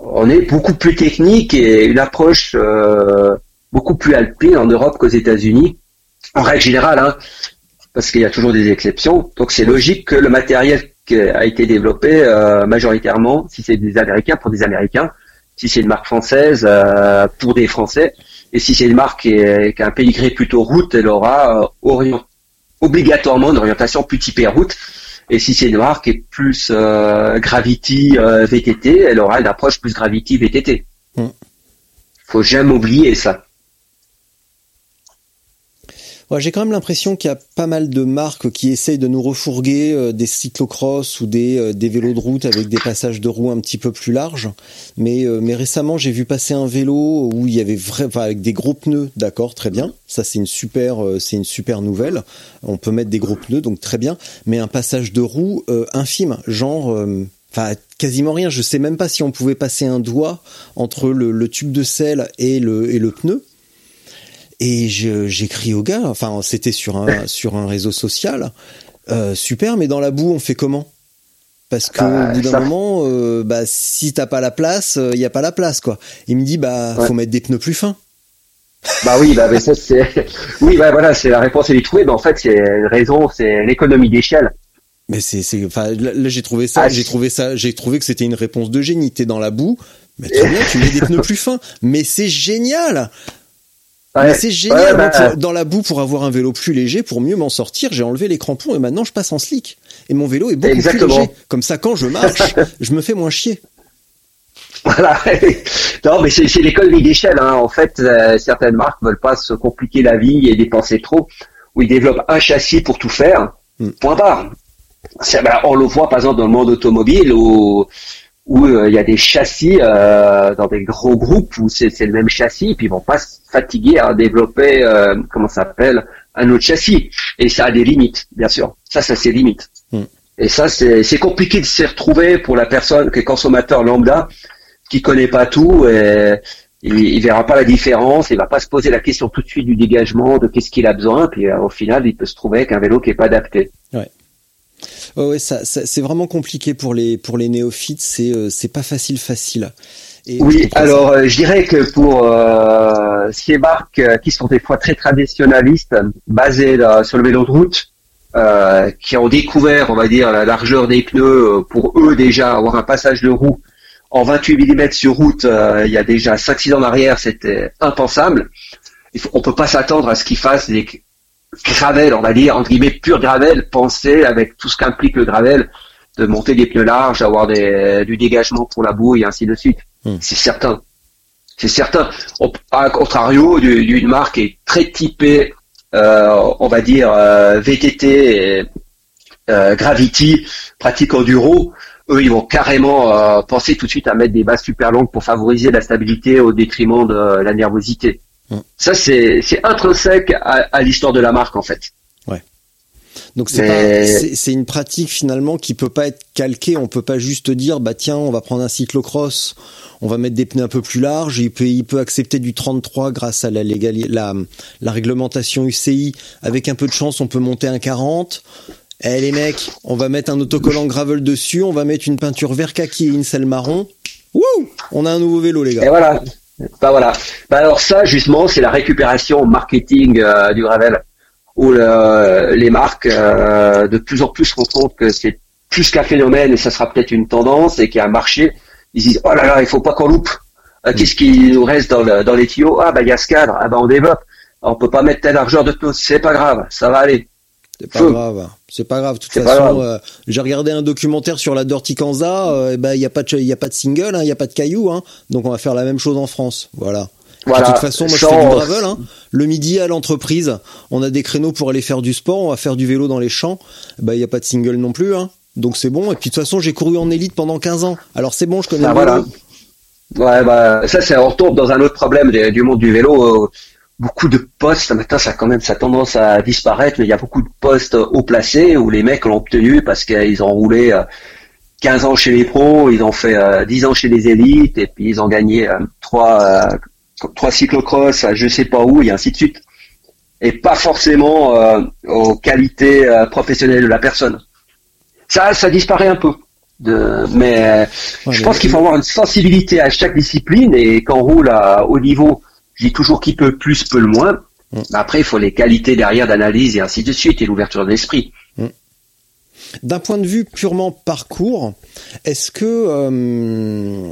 On est beaucoup plus technique et une approche euh, beaucoup plus alpine en Europe qu'aux États-Unis, en règle générale, hein, parce qu'il y a toujours des exceptions. Donc c'est logique que le matériel qui a été développé euh, majoritairement, si c'est des Américains pour des Américains, si c'est une marque française euh, pour des Français, et si c'est une marque qui, a un pédigré plutôt route, elle aura obligatoirement une orientation plus typée route et si c'est une marque qui est plus euh, Gravity euh, VTT, elle aura une approche plus Gravity VTT. Mm. Faut jamais oublier ça. Ouais, j'ai quand même l'impression qu'il y a pas mal de marques qui essayent de nous refourguer euh, des cyclocross ou des, euh, des vélos de route avec des passages de roues un petit peu plus larges. Mais, euh, mais récemment, j'ai vu passer un vélo où il y avait vrai, enfin, avec des gros pneus, d'accord, très bien. Ça, c'est une super, c'est une super nouvelle. On peut mettre des gros pneus, donc très bien. Mais un passage de roue infime, genre, enfin quasiment rien. Je sais même pas si on pouvait passer un doigt entre le, le tube de sel et le, et le pneu. Et j'écris au gars, enfin c'était sur un sur un réseau social, euh, super, mais dans la boue on fait comment? Parce que bah, au bout d'un moment, euh, bah si t'as pas la place, il euh, y a pas la place quoi. Il me dit bah faut mettre des pneus plus fins. Bah oui, bah mais ça c'est oui bah voilà c'est la réponse elle est trouvée, mais en fait c'est raison, c'est l'économie d'échelle. Mais c'est c'est enfin là, j'ai trouvé ça, ah, j'ai trouvé ça, j'ai trouvé que c'était une réponse de génie. T'es dans la boue, mais très bien, tu mets des pneus plus fins. Mais c'est génial c'est génial. Bah, dans la boue, pour avoir un vélo plus léger, pour mieux m'en sortir, j'ai enlevé les crampons et maintenant je passe en slick. Et mon vélo est beaucoup plus léger. Comme ça, quand je marche, je me fais moins chier. Voilà. non, mais c'est l'économie d'échelle. Hein. En fait, euh, certaines marques veulent pas se compliquer la vie et dépenser trop, ou ils développent un châssis pour tout faire. Hmm. Point barre. Ben, on le voit par exemple dans le monde automobile où où euh, il y a des châssis euh, dans des gros groupes où c'est le même châssis, puis ils vont pas se fatiguer à développer comment ça s'appelle un autre châssis. Et ça a des limites, bien sûr. Ça, ça c'est limite. Hmm. Et ça, c'est compliqué de s'y retrouver pour la personne qui est consommateur lambda qui connaît pas tout et il, il, verra pas la différence, il va pas se poser la question tout de suite du dégagement, de qu'est-ce qu'il a besoin, puis euh, au final, il peut se trouver avec un vélo qui est pas adapté. Ouais. Ouais, ça, c'est vraiment compliqué pour les pour les néophytes, c'est euh, c'est pas facile facile. oui, alors euh, je dirais que pour ces marques qui sont des fois très traditionnalistes, basées sur le vélo de route, qui ont découvert, on va dire, la largeur des pneus pour eux déjà avoir un passage de roue en 28 mm sur route, euh, il y a déjà 5-6 ans en arrière, c'était impensable. Il faut, on peut pas s'attendre à ce qu'ils fassent des gravel, on va dire, entre guillemets, pur gravel, penser avec tout ce qu'implique le gravel, de monter des pneus larges, avoir des, du dégagement pour la boue et ainsi de suite. Hmm. C'est certain. C'est certain. à contrario d'une marque qui est très typée, euh, on va dire, euh, VTT et Gravity, pratique enduro, eux, ils vont carrément euh, penser tout de suite à mettre des bases super longues pour favoriser la stabilité au détriment de la nervosité. Mm. Ça, c'est intrinsèque à, l'histoire de la marque, en fait. Ouais. Donc c'est une pratique finalement qui peut pas être calquée. On peut pas juste dire bah tiens on va prendre un cyclocross, on va mettre des pneus un peu plus larges. Il peut il peut accepter du 33 grâce à la, la la réglementation UCI. Avec un peu de chance on peut monter un 40. Eh les mecs, on va mettre un autocollant gravel dessus, on va mettre une peinture vert kaki et une selle marron. Wouh On a un nouveau vélo les gars. Et voilà. Bah voilà. Bah alors ça justement, c'est la récupération marketing euh, du gravel où les marques euh, de plus en plus se rendent compte que c'est plus qu'un phénomène et ça sera peut-être une tendance et qu'il y a un marché. Ils disent oh là là, il faut pas qu'on loupe. Euh, qu'est-ce qui nous reste dans, dans les tuyaux? Ah bah il y a ce cadre. Ah bah on développe. On peut pas mettre telle largeur de pneus. C'est pas grave, ça va aller. C'est pas grave. C'est pas grave. De toute façon, euh, j'ai regardé un documentaire sur la Dirty Kanza. Euh, ben il y a pas de il y a pas de single, il hein, y a pas de cailloux. Hein, donc on va faire la même chose en France. Voilà. De toute façon, moi je fais du gravel. Hein. Le midi à l'entreprise, on a des créneaux pour aller faire du sport. On va faire du vélo dans les champs. Ben il y a pas de single non plus. Hein. Donc c'est bon. Et puis de toute façon, j'ai couru en élite pendant 15 ans. Alors c'est bon, je connais. Ah, voilà. Ouais, bah ça c'est on retombe dans un autre problème du monde du vélo. Euh, beaucoup de postes, maintenant ça quand même ça a tendance à disparaître, mais il y a beaucoup de postes haut placés où les mecs l'ont obtenu parce qu'ils ont roulé 15 euh, ans chez les pros, ils ont fait 10 euh, ans chez les élites et puis ils ont gagné euh, trois trois cyclocross je sais pas où et ainsi de suite. Et pas forcément aux qualités professionnelles de la personne. Ça, ça disparaît un peu. De, mais je pense qu'il faut avoir une sensibilité à chaque discipline et quand on roule à haut niveau je dis toujours qui peut plus peut le moins. Mm. après, il faut les qualités derrière d'analyse et ainsi de suite et l'ouverture de l'esprit. Mm. D'un point de vue purement parcours, est-ce que euh,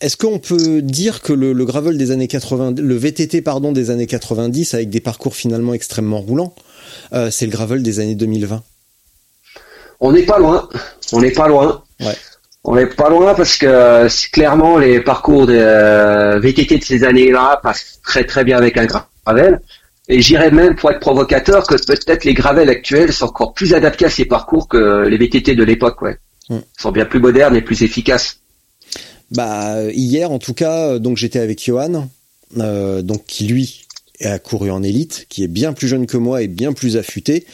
est-ce qu'on peut dire que le, gravel des années 80, le VTT pardon des années 90 avec des parcours finalement extrêmement roulants, euh, c'est le gravel des années 2020 On n'est pas loin, on n'est pas loin. Ouais. On n'est pas loin parce que clairement les parcours de euh, VTT de ces années-là passent très très bien avec un gravel. Et j'irais même pour être provocateur que peut-être les gravels actuels sont encore plus adaptés à ces parcours que les VTT de l'époque, ouais. Mm. Ils sont bien plus modernes et plus efficaces. Bah hier en tout cas, donc j'étais avec Johan, euh, donc qui lui a couru en élite, qui est bien plus jeune que moi et bien plus affûté.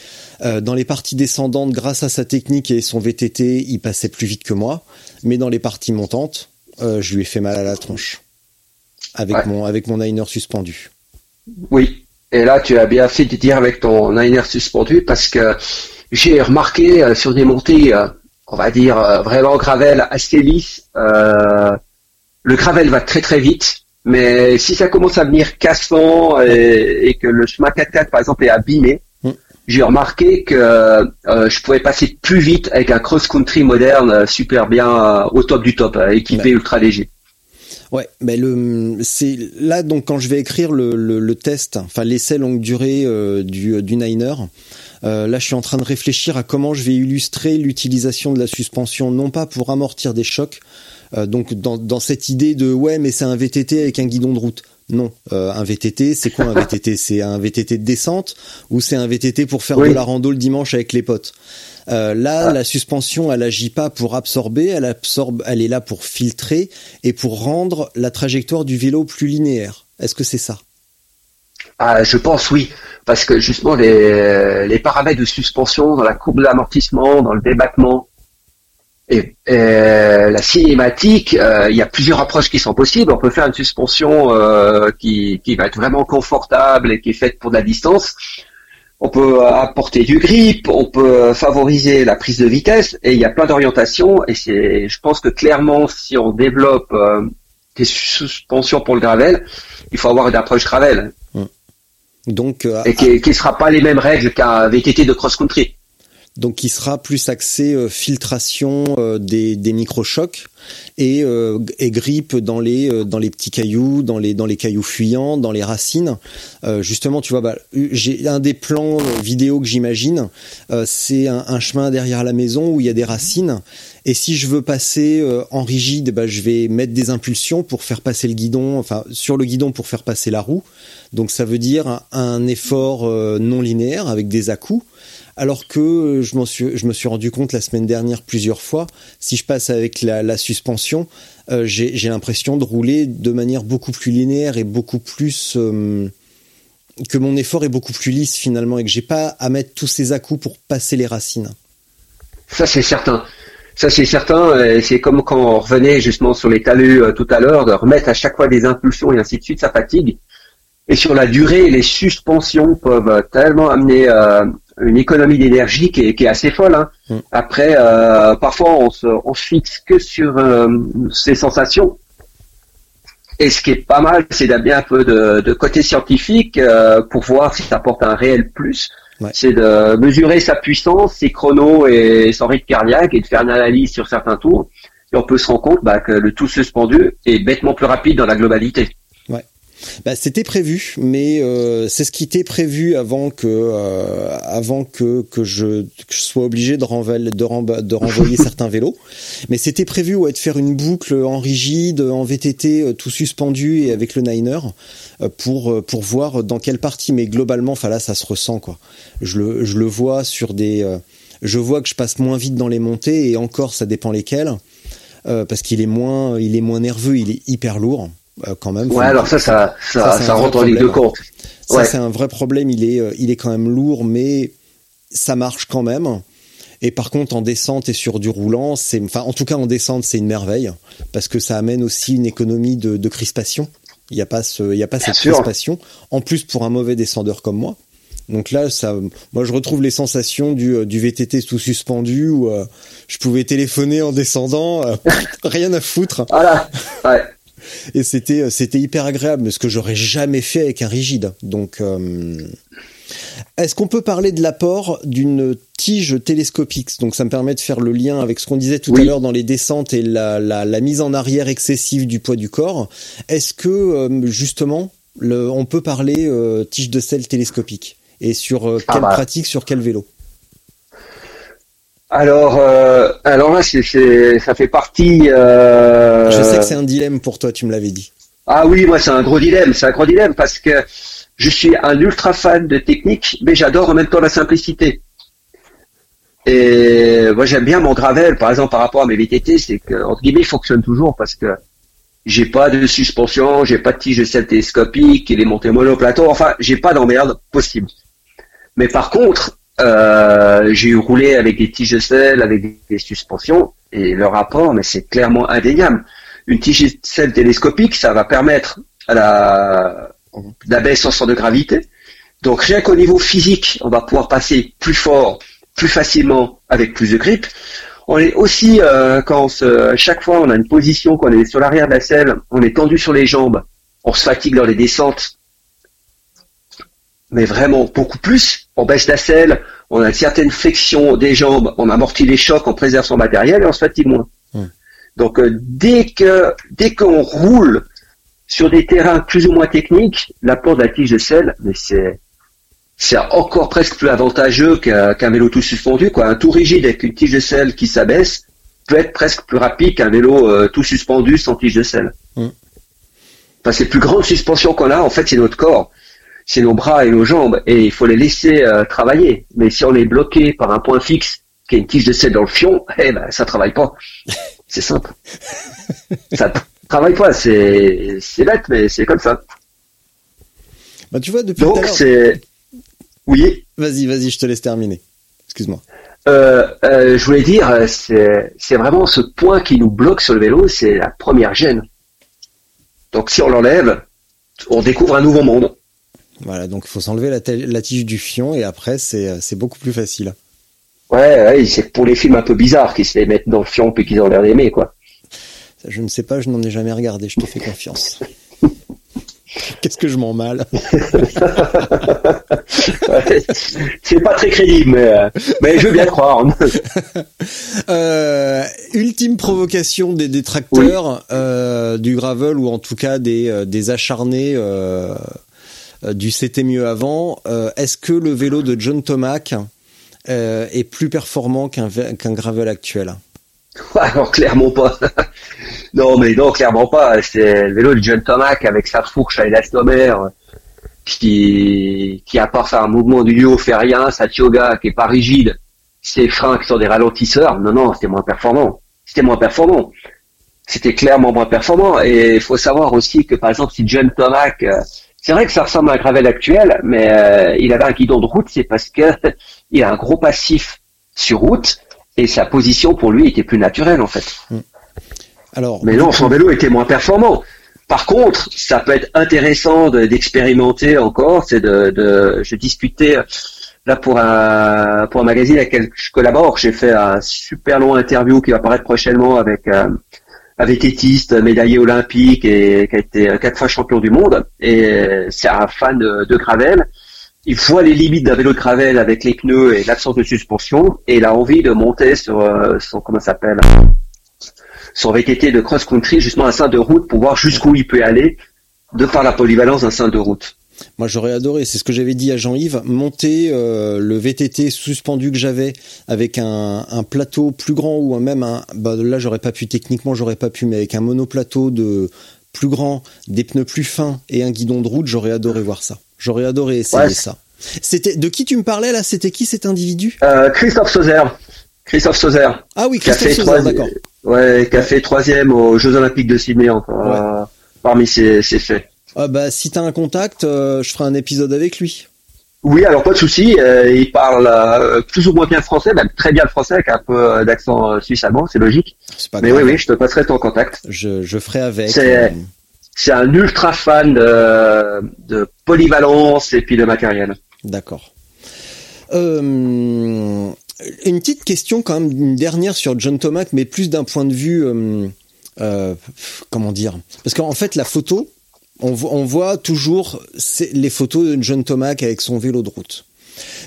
Euh, dans les parties descendantes, grâce à sa technique et son VTT, il passait plus vite que moi. Mais dans les parties montantes, euh, je lui ai fait mal à la tronche avec mon avec mon liner suspendu. Oui. Et là, tu as bien fait de dire avec ton liner suspendu parce que j'ai remarqué euh, sur des montées, on va dire vraiment gravel assez lisse, le gravel va très très vite. Mais si ça commence à venir cassant et, et que le chemin 4x4 par exemple est abîmé, j'ai remarqué que euh, je pouvais passer plus vite avec un cross-country moderne euh, super bien euh, au top du top, équipé ultra léger. Ouais, mais le c'est là donc quand je vais écrire le, le, test, enfin l'essai longue durée du du Niner. là, je suis en train de réfléchir à comment je vais illustrer l'utilisation de la suspension, non pas pour amortir des chocs, Euh, donc dans, dans cette idée de ouais mais c'est un VTT avec un guidon de route. Non, euh, un VTT, c'est quoi un VTT C'est un VTT de descente ou c'est un VTT pour faire de la rando le dimanche avec les potes? Euh, Là, ah. la suspension, elle agit pas pour absorber, elle absorbe, elle est là pour filtrer et pour rendre la trajectoire du vélo plus linéaire. Est-ce que c'est ça? Ah, Je pense oui, parce que justement les, les paramètres de suspension dans la courbe d'amortissement, dans le débattement, et, la cinématique, euh, il y a plusieurs approches qui sont possibles. On peut faire une suspension euh, qui, qui va être vraiment confortable et qui est faite pour de la distance. On peut apporter du grip, on peut favoriser la prise de vitesse, et il y a plein d'orientations. Et c'est, je pense que clairement, si on développe euh, des suspensions pour le gravel, il faut avoir une approche gravel. Hum. Donc, et qui ne sera pas les mêmes règles qu'un VTT de cross-country donc qui sera plus axé euh, filtration euh, des, des microchocs et, euh, et grippe dans les dans les petits cailloux, dans les dans les cailloux fuyants, dans les racines. justement, tu vois, bah, j'ai un des plans vidéo que j'imagine, c'est un, chemin derrière la maison où il y a des racines. Et si je veux passer en rigide, bah, je vais mettre des impulsions pour faire passer le guidon, enfin sur le guidon pour faire passer la roue. Donc ça veut dire un, un effort non linéaire avec des à-coups alors que je, suis, je me suis rendu compte la semaine dernière plusieurs fois, si je passe avec la, suspension, euh, j'ai l'impression de rouler de manière beaucoup plus linéaire et beaucoup plus... Euh, que mon effort est beaucoup plus lisse finalement et que j'ai pas à mettre tous ces à-coups pour passer les racines. Ça c'est certain. Ça c'est certain. C'est comme quand on revenait justement sur les talus euh, tout à l'heure, de remettre à chaque fois des impulsions et ainsi de suite, ça fatigue. Et sur la durée, les suspensions peuvent tellement amener une économie d'énergie qui est, qui est, assez folle. Hein. Mm. Après, euh, parfois on se, on se fixe que sur euh, ces sensations. Et ce qui est pas mal, c'est d'avoir un peu de, de, côté scientifique euh, pour voir si ça apporte un réel plus. C'est de mesurer sa puissance, ses chronos et son rythme cardiaque et de faire une analyse sur certains tours. Et on peut se rendre compte bah, que le tout suspendu est bêtement plus rapide dans la globalité. Bah, c'était prévu, mais euh, c'est ce qui était prévu avant que euh, avant que que je, sois obligé de, renvoyer, de, de renvoyer certains vélos. Mais c'était prévu ouais, de faire une boucle en rigide, en VTT, euh, tout suspendu et avec le Niner pour pour voir dans quelle partie. Mais globalement, enfin là, ça se ressent quoi. Je le je le vois sur des. je vois que je passe moins vite dans les montées et encore, ça dépend lesquelles. parce qu'il est moins il est moins nerveux, il est hyper lourd. Euh, quand même. Ouais, alors ça, ça, ça, ça, rentre en ligne de compte. Ça, c'est un vrai problème. Il est, euh, il est quand même lourd, mais ça marche quand même. Et par contre, en descente et sur du roulant, c'est, enfin, en tout cas, en descente, c'est une merveille parce que ça amène aussi une économie de, de crispation. Il n'y a pas ce, il y a pas cette crispation. En plus, pour un mauvais descendeur comme moi. Donc là, ça, moi, je retrouve les sensations du, euh, du VTT sous suspendu où je pouvais téléphoner en descendant, rien à foutre. Voilà. Ouais et c'était euh, c'était hyper agréable, ce que j'aurais jamais fait avec un rigide. Donc euh, est-ce qu'on peut parler de l'apport d'une tige télescopique? Donc ça me permet de faire le lien avec ce qu'on disait tout à l'heure dans les descentes et la, la, mise en arrière excessive du poids du corps. Est-ce que euh, justement le, on peut parler tige de sel télescopique? Et sur ah quelle bah. pratique, sur quel vélo? Alors, euh, alors là, c'est, ça fait partie. Euh... Je sais que c'est un dilemme pour toi, tu me l'avais dit. Ah oui, moi c'est un gros dilemme, c'est un gros dilemme parce que je suis un ultra fan de technique, mais j'adore en même temps la simplicité. Et moi j'aime bien mon gravel, par exemple par rapport à mes VTT, c'est que entre guillemets il fonctionne toujours parce que j'ai pas de suspension, j'ai pas de tige de sel télescopique, il est monté monoplateau, enfin j'ai pas d'emmerde possible. Mais par contre, euh, j'ai roulé avec des tiges de sel, avec des, suspensions, et le rapport, mais c'est clairement indéniable. Une tige de sel télescopique, ça va permettre à la, baisse en centre de gravité. Donc rien qu'au niveau physique, on va pouvoir passer plus fort, plus facilement, avec plus de grip. On est aussi, euh, quand chaque fois on a une position, quand on est sur l'arrière de la selle, on est tendu sur les jambes, on se fatigue dans les descentes, mais vraiment beaucoup plus. On baisse la selle, on a une certaine flexion des jambes, on amortit les chocs, on préserve son matériel et on se fatigue moins. Donc euh, dès que dès qu'on roule sur des terrains plus ou moins techniques, l'apport de la tige de selle, mais c'est c'est encore presque plus avantageux qu'un vélo tout suspendu, quoi. Un tout rigide avec une tige de selle qui s'abaisse, peut être presque plus rapide qu'un vélo euh, tout suspendu sans tige de selle. Mm. Parce que les plus grandes suspensions qu'on a, en fait, c'est notre corps, c'est nos bras et nos jambes, et il faut les laisser euh, travailler. Mais si on est bloqué par un point fixe, qui est une tige de selle dans le fion, eh ben ça travaille pas. C'est simple. ça travaille pas, c'est c'est bête, mais c'est comme ça. Bah, tu vois, depuis Donc c'est oui. Vas-y, vas-y, je te laisse terminer. Excuse-moi. Euh, euh, je voulais dire, c'est c'est vraiment ce point qui nous bloque sur le vélo, c'est la première gêne. Donc si on l'enlève, on découvre un nouveau monde. Voilà, donc il faut s'enlever la, tige du fion et après c'est euh, beaucoup plus facile. Ouais, ouais c'est pour les films un peu bizarres qui se les mettent dans le fion puis qu'ils ont l'air d'aimer, quoi. Ça, Je ne sais pas, je n'en ai jamais regardé, je te fais confiance. Qu'est-ce que je m'en mal Ouais, c'est pas très crédible, mais, euh, mais je veux bien croire. Euh, ultime provocation des détracteurs euh, du gravel ou en tout cas des, des acharnés du c'était mieux avant. Euh, Est-ce que le vélo de John Tomac euh, est plus performant qu'un qu'un gravel actuel? Alors clairement pas. non, mais non, clairement pas. C'est le vélo de John Tomac avec sa fourche à élastomère qui, qui à part faire un mouvement du yo fait rien, sa tioga qui est pas rigide, ses freins qui sont des ralentisseurs. Non, non, c'était moins performant. C'était moins performant. C'était clairement moins performant. Et il faut savoir aussi que par exemple si John Tomac, euh, c'est vrai que ça ressemble à un gravel actuel, mais euh, il avait un guidon de route, c'est parce que il a un gros passif sur route et sa position pour lui était plus naturelle en fait. Alors, Mais non, son vélo était moins performant. Par contre, ça peut être intéressant de- d'expérimenter encore. C'est de, de, je discutais euh, là pour un pour un magazine avec lequel je collabore. J'ai fait un super long interview qui va apparaître prochainement avec euh, vététiste médaillé olympique et qui a été quatre fois champion du monde. Et c'est un fan de, de gravel. Il voit les limites d'un vélo de gravel avec les pneus et l'absence de suspension, et il a envie de monter sur euh, son comment s'appelle son VTT de cross-country justement un sein de route pour voir jusqu'où il peut aller de par la polyvalence d'un sein de route. Moi, j'aurais adoré, c'est ce que j'avais dit à Jean-Yves, monter euh, le VTT suspendu que j'avais avec un, un plateau plus grand ou même un. Bah, là, j'aurais pas pu techniquement, j'aurais pas pu, mais avec un monoplateau de plus grand, des pneus plus fins et un guidon de route, j'aurais adoré voir ça. J'aurais adoré essayer Ouais. ça. C'était de qui tu me parlais là? C'était qui cet individu? Euh, Christophe Sauzer. Christophe Sauzer. Ah oui, Christophe Sauzer, d'accord. Ouais, qui a fait troisième aux Jeux Olympiques de Sydney encore. Ouais. euh, parmi ses, ses faits. Ah bah si t'as un contact, euh, je ferai un épisode avec lui. Oui, alors pas de souci. euh, il parle euh, plus ou moins bien le français, même très bien le français, avec un peu d'accent euh, suisse-allemand, c'est logique. Pas Mais grave. oui, oui, je te passerai ton contact. Je, je ferai avec. C'est- un ultra fan de, de polyvalence et puis de matériel. D'accord. Une petite question quand même, une dernière sur John Tomac, mais plus d'un point de vue, comment dire? Parce qu'en fait, la photo, on, on voit toujours les photos de John Tomac avec son vélo de route.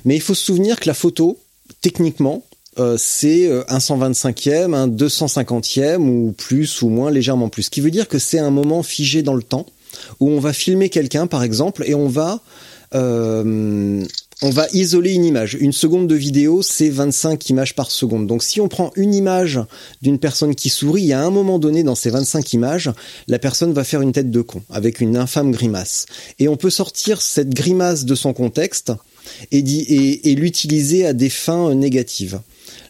Mais il faut se souvenir que la photo, techniquement, euh, c'est euh, un 125e, un 250e ou plus ou moins légèrement plus. Ce qui veut dire que c'est un moment figé dans le temps où on va filmer quelqu'un, par exemple, et on va euh, on va isoler une image. Une seconde de vidéo, c'est 25 images par seconde. Donc si on prend une image d'une personne qui sourit, a un moment donné dans ces 25 images, la personne va faire une tête de con avec une infâme grimace. Et on peut sortir cette grimace de son contexte et, et, l'utiliser à des fins négatives.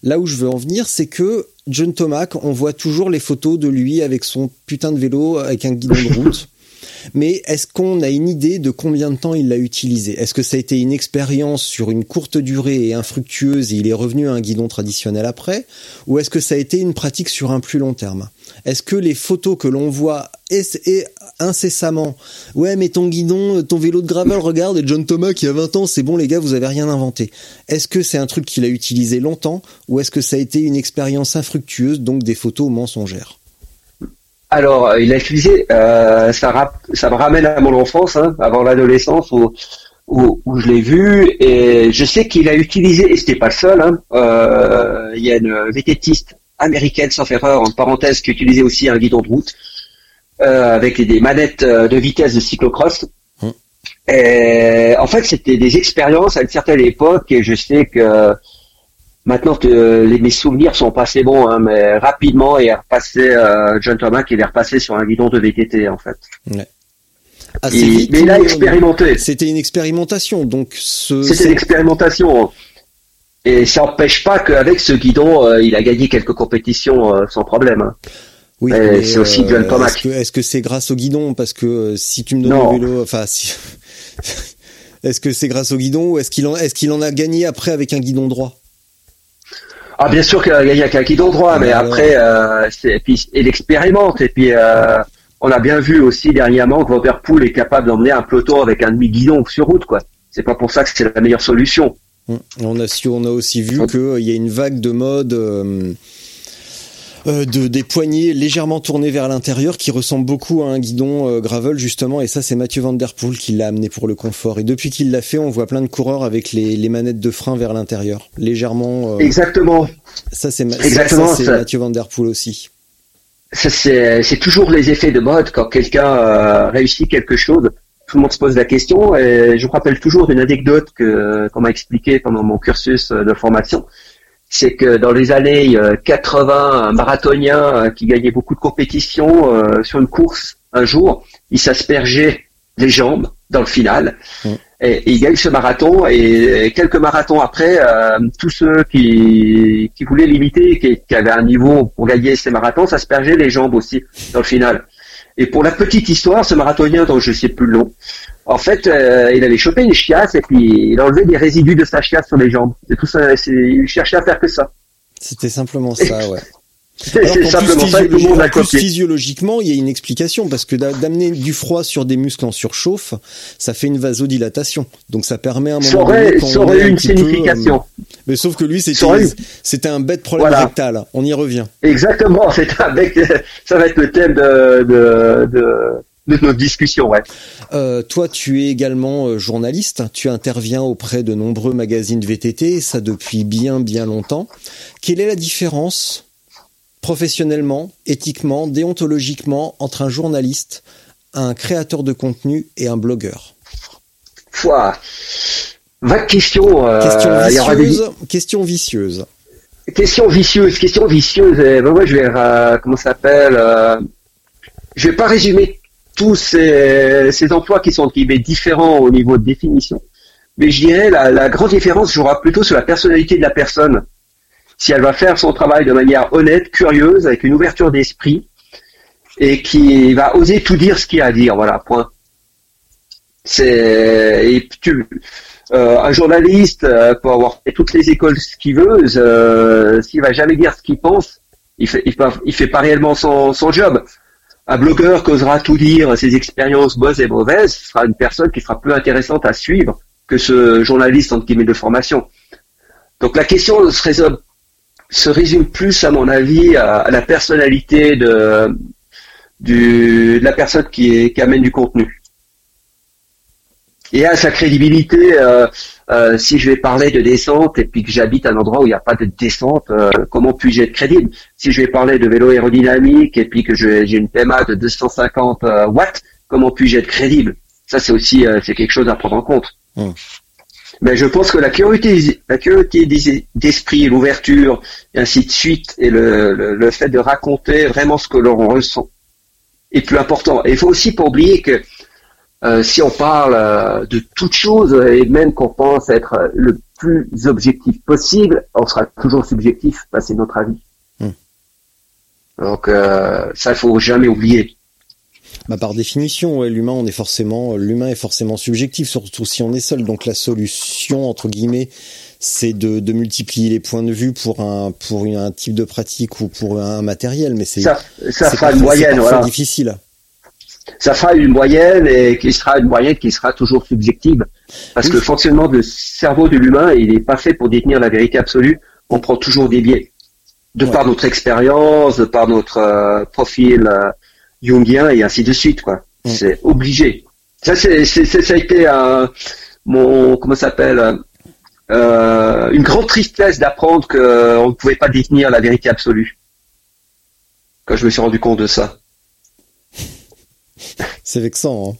Là où je veux en venir, c'est que John Tomac, on voit toujours les photos de lui avec son putain de vélo, avec un guidon de route. Mais est-ce qu'on a une idée de combien de temps il l'a utilisé? Est-ce que ça a été une expérience sur une courte durée et infructueuse et il est revenu à un guidon traditionnel après? Ou est-ce que ça a été une pratique sur un plus long terme? Est-ce que les photos que l'on voit et incessamment Ouais mais ton guidon, ton vélo de gravel, regarde, et John Thomas qui a 20 ans, c'est bon les gars, vous avez rien inventé. Est-ce que c'est un truc qu'il a utilisé longtemps ou est-ce que ça a été une expérience infructueuse, donc des photos mensongères? Alors, euh, il a utilisé, euh, ça, rap- ça me ramène à mon enfance, hein, avant l'adolescence, où, où, où je l'ai vu, et je sais qu'il a utilisé, et c'était pas le seul, hein, euh, il y a une vététiste américaine, sans faire erreur, en parenthèse, qui utilisait aussi un guidon de route, euh, avec des manettes euh, de vitesse de cyclocross. Hum. Et en fait, c'était des expériences à une certaine époque, et je sais que Maintenant, que les, mes souvenirs sont pas assez bons, hein, mais rapidement, il est repassé, euh, John Thomas, il est repassé sur un guidon de VTT, en fait. Ouais. Et- mais il a euh, expérimenté. C'était une expérimentation, donc ce. C'était l'expérimentation. Et ça n'empêche pas qu'avec ce guidon, euh, il a gagné quelques compétitions euh, sans problème. hein. Oui, c'est aussi John Tomac. Est-ce que est-ce que c'est grâce au guidon? Parce que euh, si tu me donnes Non. le vélo, enfin, si... est-ce que c'est grâce au guidon ou est-ce qu'il en est-ce qu'il en a gagné après avec un guidon droit? Ah, bien sûr qu'il a gagné avec un guidon droit, mais après, euh, c'est, et puis, il expérimente. Et puis, euh, on a bien vu aussi dernièrement que Vanderpool est capable d'emmener un peloton avec un demi-guidon sur route, quoi. C'est pas pour ça que c'est la meilleure solution. Hum. On a on a aussi vu Oh. que euh, il y a une vague de mode. euh, euh, de des poignées légèrement tournées vers l'intérieur qui ressemble beaucoup à un guidon euh, gravel justement et ça c'est Mathieu Van Der Poel qui l'a amené pour le confort et depuis qu'il l'a fait on voit plein de coureurs avec les, les manettes de frein vers l'intérieur légèrement euh, Exactement. ça c'est Ma- Exactement, ça, c'est ça. Mathieu Van Der Poel aussi Ça, c'est, c'est toujours les effets de mode quand quelqu'un euh, réussit quelque chose. Tout le monde se pose la question et je me rappelle toujours d'une anecdote que qu'on m'a expliqué pendant mon cursus de formation. C'est que dans les années euh, 80, un marathonien euh, qui gagnait beaucoup de compétitions euh, sur une course un jour, il s'aspergeait les jambes dans le final. Mm. Et, et il gagne ce marathon et quelques marathons après, euh, tous ceux qui, qui voulaient l'imiter, qui, qui avaient un niveau pour gagner ces marathons, s'aspergeaient les jambes aussi dans le final. Et pour la petite histoire, ce marathonien dont je sais plus le nom, en fait, euh, il avait chopé une chiasse et puis il enlevait des résidus de sa chiasse sur les jambes. C'est tout ça. Il cherchait à faire que ça. c'était simplement ça ouais C'est simplement plus, ça que tout le monde a copié. physiologiquement, il y a une explication parce que d'a- d'amener du froid sur des muscles en surchauffe, ça fait une vasodilatation. Donc ça permet à un moment Ça aurait, donné, ça aurait un une peu, signification. euh, mais sauf que lui, c'était un bête problème Voilà. rectal. On y revient. Exactement. C'est avec. Ça va être le thème de de, de, de notre discussion, ouais. Euh, toi, tu es également euh, journaliste. Tu interviens auprès de nombreux magazines VTT, et ça depuis bien bien longtemps. Quelle est la différence professionnellement, éthiquement, déontologiquement entre un journaliste, un créateur de contenu et un blogueur Foi. Vague question. euh, Question des- vicieuse. Question vicieuse. Question vicieuse, question vicieuse. Euh, ben moi, je vais, euh, comment ça s'appelle euh, Je vais pas résumer tous ces, ces emplois qui sont qui différents au niveau de définition, mais je dirais la, la grande différence jouera plutôt sur la personnalité de la personne. Si elle va faire son travail de manière honnête, curieuse, avec une ouverture d'esprit, et qui va oser tout dire ce qu'il y a à dire. Voilà, point. C'est euh, un journaliste euh, peut avoir fait toutes les écoles qu'il veut, euh, s'il va jamais dire ce qu'il pense, il fait, fait- pas réellement son, job. Un blogueur qui osera tout dire, ses expériences bonnes et mauvaises, sera une personne qui sera plus intéressante à suivre que ce journaliste entre guillemets de formation. Donc la question se résume, se résume plus, à mon avis, à, la personnalité de, du, de la personne qui, est, qui amène du contenu. Et à sa crédibilité, euh, euh, si je vais parler de descente et puis que j'habite un endroit où il n'y a pas de descente, euh, comment puis-je être crédible? Si je vais parler de vélo aérodynamique et puis que j'ai une PMA de 250 euh, watts, comment puis-je être crédible? Ça, c'est aussi c'est quelque chose à prendre en compte. Hmm. Mais je pense que la curiosité, la curiosité des- d'esprit, l'ouverture, et ainsi de suite, et le, le, le fait de raconter vraiment ce que l'on ressent est plus important. Et il faut aussi pas oublier que euh, si on parle euh, de toute chose et même qu'on pense être euh, le plus objectif possible, on sera toujours subjectif, bah, c'est notre avis. Hmm. Donc euh, ça, il faut jamais oublier. Bah, par définition, ouais, l'humain, on est forcément, l'humain est forcément subjectif, surtout si on est seul. Donc la solution, entre guillemets, c'est de, de multiplier les points de vue pour un, pour une- un type de pratique ou pour un matériel. Mais c'est, Ça, ça fera parfois- une moyenne, voilà. difficile. Ça fera une moyenne et qui sera une moyenne qui sera toujours subjective. Parce que le fonctionnement du cerveau de l'humain, il n'est pas fait pour détenir la vérité absolue. On prend toujours des biais. De Ouais. par notre expérience, de par notre euh, profil euh, jungien et ainsi de suite, quoi. Mm. C'est obligé. Ça, c'est, ça a été un, mon, comment s'appelle, euh, euh, une grande tristesse d'apprendre qu'on ne pouvait pas détenir la vérité absolue. Quand je me suis rendu compte de ça. C'est vexant. Hein.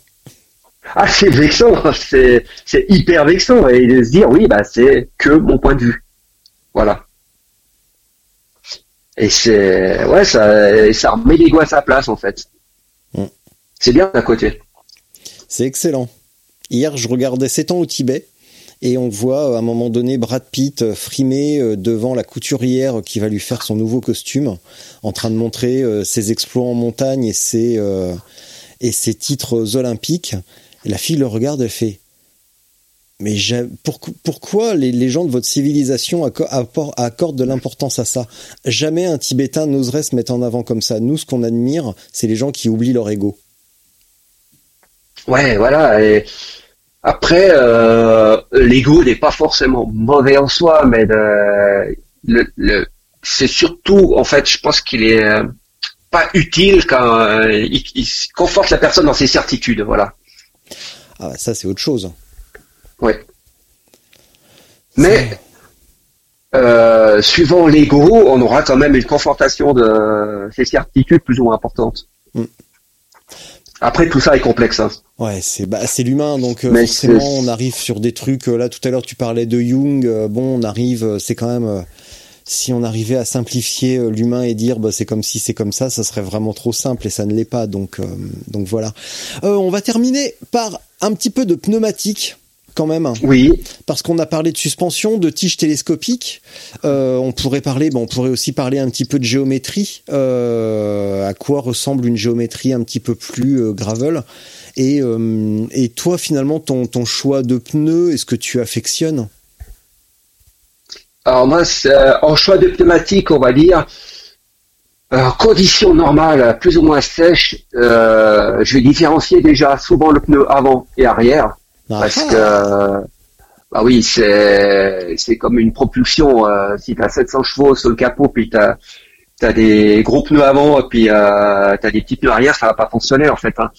Ah, c'est vexant, c'est, c'est hyper vexant, et de se dire, oui, bah, c'est que mon point de vue. Voilà. Et c'est ouais, ça, ça remet l'ego à sa place en fait. Mm. C'est bien d'un côté. C'est excellent. Hier, je regardais 7 ans au Tibet et on voit à un moment donné Brad Pitt euh, frimer euh, devant la couturière qui va lui faire son nouveau costume, en train de montrer euh, ses exploits en montagne et ses et ses titres olympiques. Et la fille le regarde, elle fait mais pourquoi les, gens de votre civilisation accordent de l'importance à ça? Jamais un Tibétain n'oserait se mettre en avant comme ça. Nous, ce qu'on admire, c'est les gens qui oublient leur ego. Ouais, voilà. Et après, euh, l'ego n'est pas forcément mauvais en soi, mais le, c'est surtout, en fait, je pense qu'il est euh, pas utile quand euh, il, conforte la personne dans ses certitudes, voilà. Ah, ça c'est autre chose. Oui. Mais suivant l'ego, on aura quand même une confortation de ses certitudes plus ou moins importantes. Mm. Après, tout ça est complexe. Hein. Ouais, c'est bah, c'est l'humain, donc euh, forcément, on arrive sur des trucs. Euh, là, tout à l'heure, tu parlais de Jung. Euh, bon, on arrive, c'est quand même. si on arrivait à simplifier l'humain et dire bah, c'est comme si c'est comme ça, ça serait vraiment trop simple et ça ne l'est pas. Donc donc voilà. on va terminer par un petit peu de pneumatique quand même. Oui. Parce qu'on a parlé de suspension, de tige télescopique. Euh, on pourrait parler, bon, on pourrait aussi parler un petit peu de géométrie. Euh, à quoi ressemble une géométrie un petit peu plus euh, gravel? Et, et toi, finalement, ton, ton choix de pneus, est-ce que tu affectionnes? Alors moi, en choix de pneumatique, on va dire, alors, conditions normales, plus ou moins sèches, je vais différencier déjà souvent le pneu avant et arrière. Parce que, bah oui, c'est, c'est comme une propulsion. Euh, si tu as 700 chevaux sur le capot, puis tu as, des gros pneus avant, et puis euh, tu as des petits pneus arrière, ça va pas fonctionner en fait. Hein.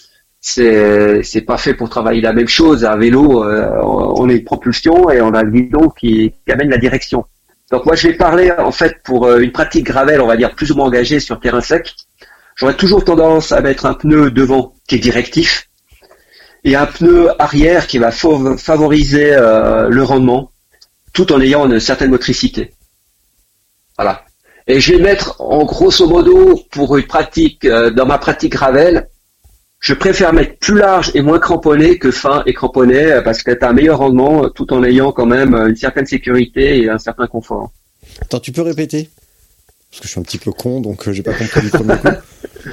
C'est, c'est pas fait pour travailler la même chose. À vélo, euh, on est une propulsion et on a le guidon qui, qui amène la direction. Donc moi, je vais parler en fait pour euh, une pratique gravel, on va dire plus ou moins engagée sur terrain sec. J'aurais toujours tendance à mettre un pneu devant qui est directif, et un pneu arrière qui va favoriser euh, le rendement tout en ayant une certaine motricité. Voilà. Et je vais mettre en grosso modo pour une pratique, euh, dans ma pratique gravel, je préfère mettre plus large et moins cramponné que fin et cramponné euh, parce que tu as un meilleur rendement tout en ayant quand même une certaine sécurité et un certain confort. Attends, tu peux répéter? Parce que je suis un petit peu con, donc j'ai pas compris du premier coup.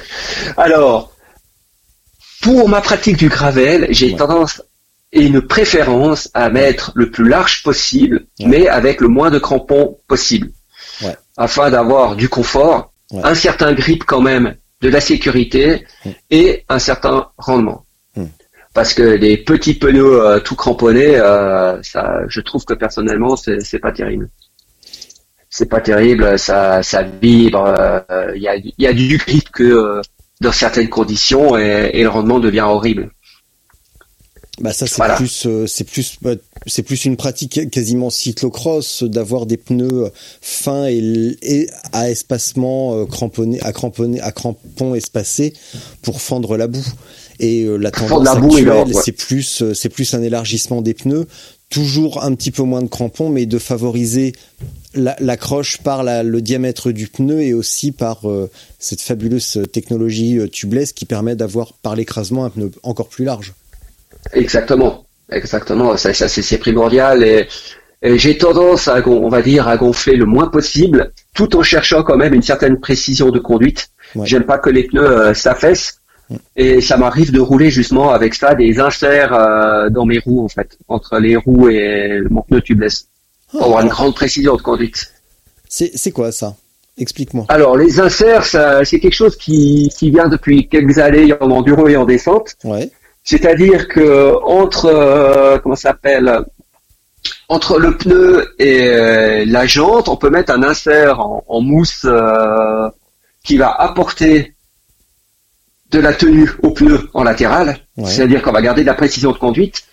Alors, pour ma pratique du gravel, j'ai tendance et une préférence à mettre le plus large possible, mais avec le moins de crampons possible, afin d'avoir du confort, un certain grip quand même, de la sécurité et un certain rendement. Parce que les petits pneus euh, tout cramponnés, euh, ça, je trouve que personnellement, c'est pas terrible. C'est pas terrible, ça, ça vibre. Il euh, y, a, y a du grip que dans certaines conditions et, le rendement devient horrible. Bah ça c'est plus euh, c'est plus bah, c'est plus une pratique quasiment cyclocross d'avoir des pneus fins et, à espacement euh, cramponné à cramponné à crampons espacés pour fendre la boue. Et euh, la tendance actuelle c'est plus c'est plus un élargissement des pneus toujours un petit peu moins de crampons mais de favoriser l'accroche par le diamètre du pneu et aussi par euh, cette fabuleuse technologie euh, tubeless qui permet d'avoir par l'écrasement un pneu encore plus large. Exactement, exactement. Ça, c'est primordial et, j'ai tendance à, on va dire, à gonfler le moins possible, tout en cherchant quand même une certaine précision de conduite. J'aime pas que les pneus euh, s'affaissent. Et ça m'arrive de rouler justement avec ça des inserts dans mes roues en fait, entre les roues et mon pneu tubeless pour avoir une grande précision de conduite. C'est quoi ça? Explique-moi. Alors, les inserts, c'est quelque chose qui, qui vient depuis quelques années en enduro et en descente. Ouais. C'est-à-dire que entre euh, comment s'appelle? Entre le pneu et euh, la jante, on peut mettre un insert en, mousse euh, qui va apporter de la tenue au pneu en latéral. C'est-à-dire qu'on va garder de la précision de conduite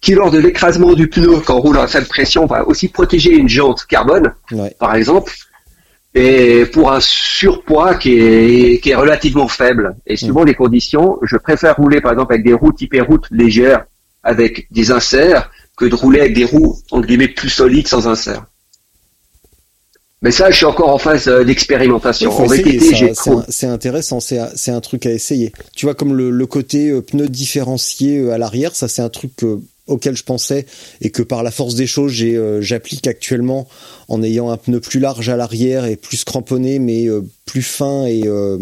qui lors de l'écrasement du pneu quand on roule à faible pression va aussi protéger une jante carbone, par exemple, et pour un surpoids qui est, qui est relativement faible. Et suivant mm. les conditions, je préfère rouler par exemple avec des roues typées routes légères avec des inserts que de rouler avec des roues entre guillemets plus solides sans insert. Mais ça, je suis encore en phase euh, d'expérimentation. En c'est intéressant, c'est un, truc à essayer. Tu vois, comme le, le côté euh, pneu différencié euh, à l'arrière, ça c'est un truc euh, auquel je pensais et que par la force des choses euh, j'applique actuellement en ayant un pneu plus large à l'arrière et plus cramponné, mais euh, plus fin et euh,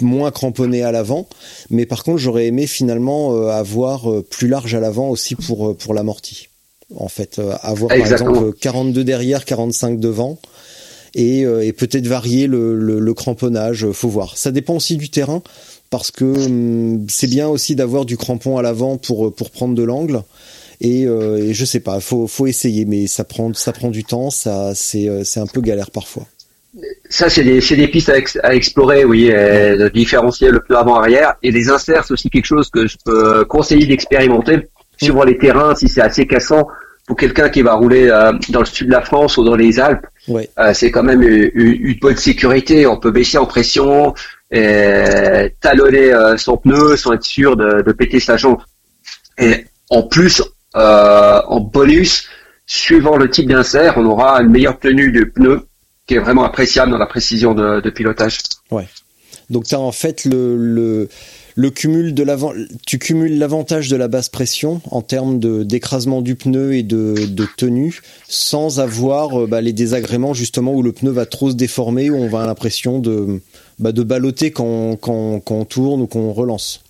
moins cramponné à l'avant. Mais par contre, j'aurais aimé finalement avoir plus large à l'avant aussi pour pour l'amorti. En fait, avoir par exemple 42 derrière, 45 devant et, et peut-être varier le, le, le cramponnage, faut voir. Ça dépend aussi du terrain parce que hum, c'est bien aussi d'avoir du crampon à l'avant pour euh, pour prendre de l'angle. Et, euh, et je sais pas, faut faut essayer, mais ça prend ça prend du temps, ça c'est euh, c'est un peu galère parfois. Ça, c'est des, c'est des pistes à, ex- à explorer, oui, et de différencier le pneu avant-arrière. Et les inserts, c'est aussi quelque chose que je peux conseiller d'expérimenter, suivant les terrains, si c'est assez cassant. Pour quelqu'un qui va rouler euh, dans le sud de la France ou dans les Alpes, Ouais. euh, c'est quand même une, une- une bonne sécurité. On peut baisser en pression, et talonner euh, son pneu sans être sûr de, péter sa jambe. Et en plus, euh, en bonus, suivant le type d'insert, on aura une meilleure tenue du pneu qui est vraiment appréciable dans la précision de, pilotage. Donc tu as en fait le, le, le cumul de l'avant, tu cumules l'avantage de la basse pression en termes d'écrasement du pneu et de, de tenue, sans avoir euh, bah, les désagréments justement où le pneu va trop se déformer, où on va avoir l'impression de bah, de balloter quand, quand, quand on tourne ou qu'on relance.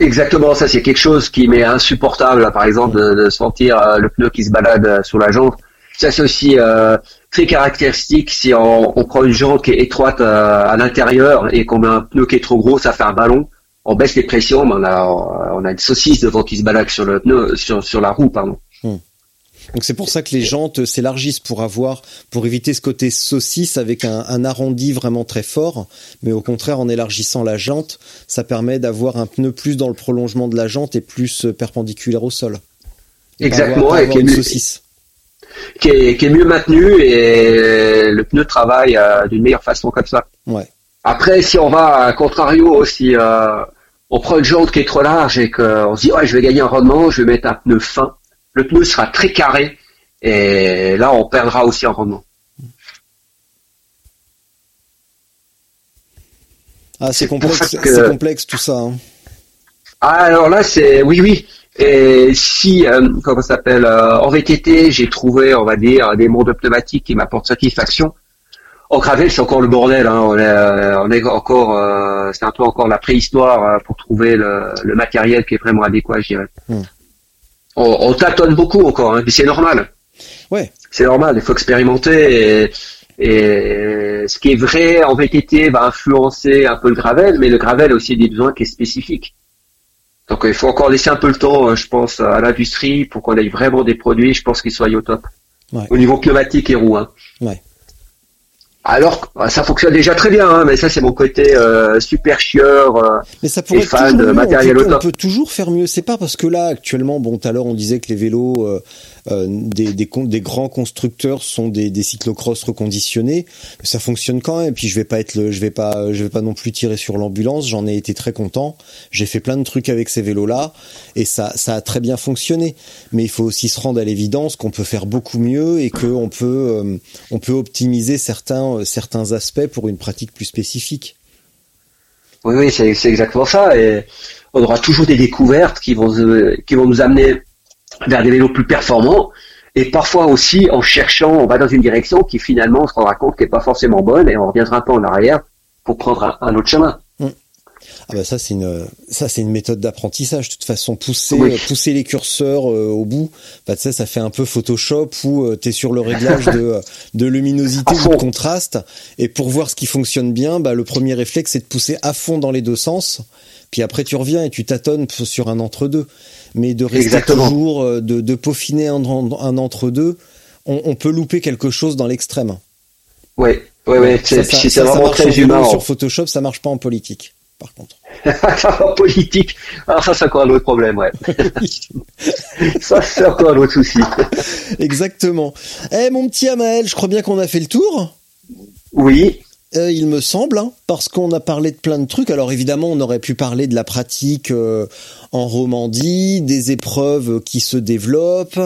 Exactement, ça c'est quelque chose qui m'est insupportable, là, par exemple, de, de sentir euh, le pneu qui se balade euh, sur la jante. Ça c'est aussi euh, très caractéristique si on, on prend une jante qui est étroite euh, à l'intérieur et qu'on met un pneu qui est trop gros, ça fait un ballon. On baisse les pressions, mais on a, on a une saucisse devant qui se balade sur le pneu, sur, sur la roue, pardon. Donc c'est pour ça que les jantes s'élargissent pour avoir, pour éviter ce côté saucisse avec un, un arrondi vraiment très fort. Mais au contraire, en élargissant la jante, ça permet d'avoir un pneu plus dans le prolongement de la jante et plus euh, perpendiculaire au sol. Et Exactement, avoir- et qui est une mieux- saucisse. Qui est, qui est mieux maintenu et le pneu travaille euh, d'une meilleure façon comme ça. Ouais. Après, si on va à contrario, si euh, on prend une jante qui est trop large et qu'on se dit ouais je vais gagner en rendement, je vais mettre un pneu fin, le pneu sera très carré et là on perdra aussi en rendement. Ah, c'est complexe, que- tout ça. hein. Ah alors là c'est oui oui. Et si euh, comment ça s'appelle euh, en VTT j'ai trouvé on va dire des mondes pneumatiques qui m'apportent satisfaction. En gravel c'est encore le bordel. Hein. On est euh, on est encore euh, c'est un peu encore la préhistoire pour trouver le, le matériel qui est vraiment adéquat je dirais. Hmm. On, on tâtonne beaucoup encore hein, mais c'est normal. Ouais. C'est normal il faut expérimenter et, et ce qui est vrai en VTT va influencer un peu le gravel mais le gravel a aussi des besoins qui est spécifique. Donc il faut encore laisser un peu le temps, euh, je pense, à l'industrie pour qu'on ait vraiment des produits, je pense qu'ils soient au top. Ouais. Au niveau pneumatique et roue. Hein. Ouais. Alors, bah, ça fonctionne déjà très bien, hein, mais ça c'est mon côté euh, super chieur. euh, Mais ça pourrait Et être fan de matériel on, peut, on peut toujours faire mieux. C'est pas parce que là actuellement, bon, tout à l'heure on disait que les vélos euh, des, des, con- des grands constructeurs sont des, des cyclocross reconditionnés. Ça fonctionne quand même. Puis je vais pas être le, je vais pas, je vais pas non plus tirer sur l'ambulance. J'en ai été très content. J'ai fait plein de trucs avec ces vélos-là et ça, ça a très bien fonctionné. Mais il faut aussi se rendre à l'évidence qu'on peut faire beaucoup mieux et qu'on peut, euh, on peut optimiser certains, euh, certains aspects pour une pratique plus spécifique. Oui, oui, c'est exactement ça. Et on aura toujours des découvertes qui vont, euh, qui vont nous amener vers des vélos plus performants. Et parfois aussi, en cherchant, on va dans une direction qui finalement on se rendra compte qu'elle n'est pas forcément bonne et on reviendra un peu en arrière pour prendre un, un autre chemin. Ah bah ça c'est une ça c'est une méthode d'apprentissage de toute façon pousser Oui. euh, pousser les curseurs euh, au bout bah tu sais ça fait un peu Photoshop où euh, t'es sur le réglage de euh, de luminosité ou de contraste et pour voir ce qui fonctionne bien bah le premier réflexe c'est de pousser à fond dans les deux sens puis après tu reviens et tu tâtonnes sur un entre deux mais de rester Exactement. toujours euh, de de peaufiner un, un entre deux on, on peut louper quelque chose dans l'extrême Oui, oui, oui. Ça, C'est ça- ça, ça vraiment très humain. sur Photoshop ça marche pas en politique par contre en politique. Alors ça, c'est encore un autre problème, ouais. ça, c'est encore un autre souci. Exactement. Eh mon petit Amael, je crois bien qu'on a fait le tour. Oui. Euh, il me semble, hein, parce qu'on a parlé de plein de trucs. Alors évidemment, on aurait pu parler de la pratique euh, en Romandie, des épreuves qui se développent,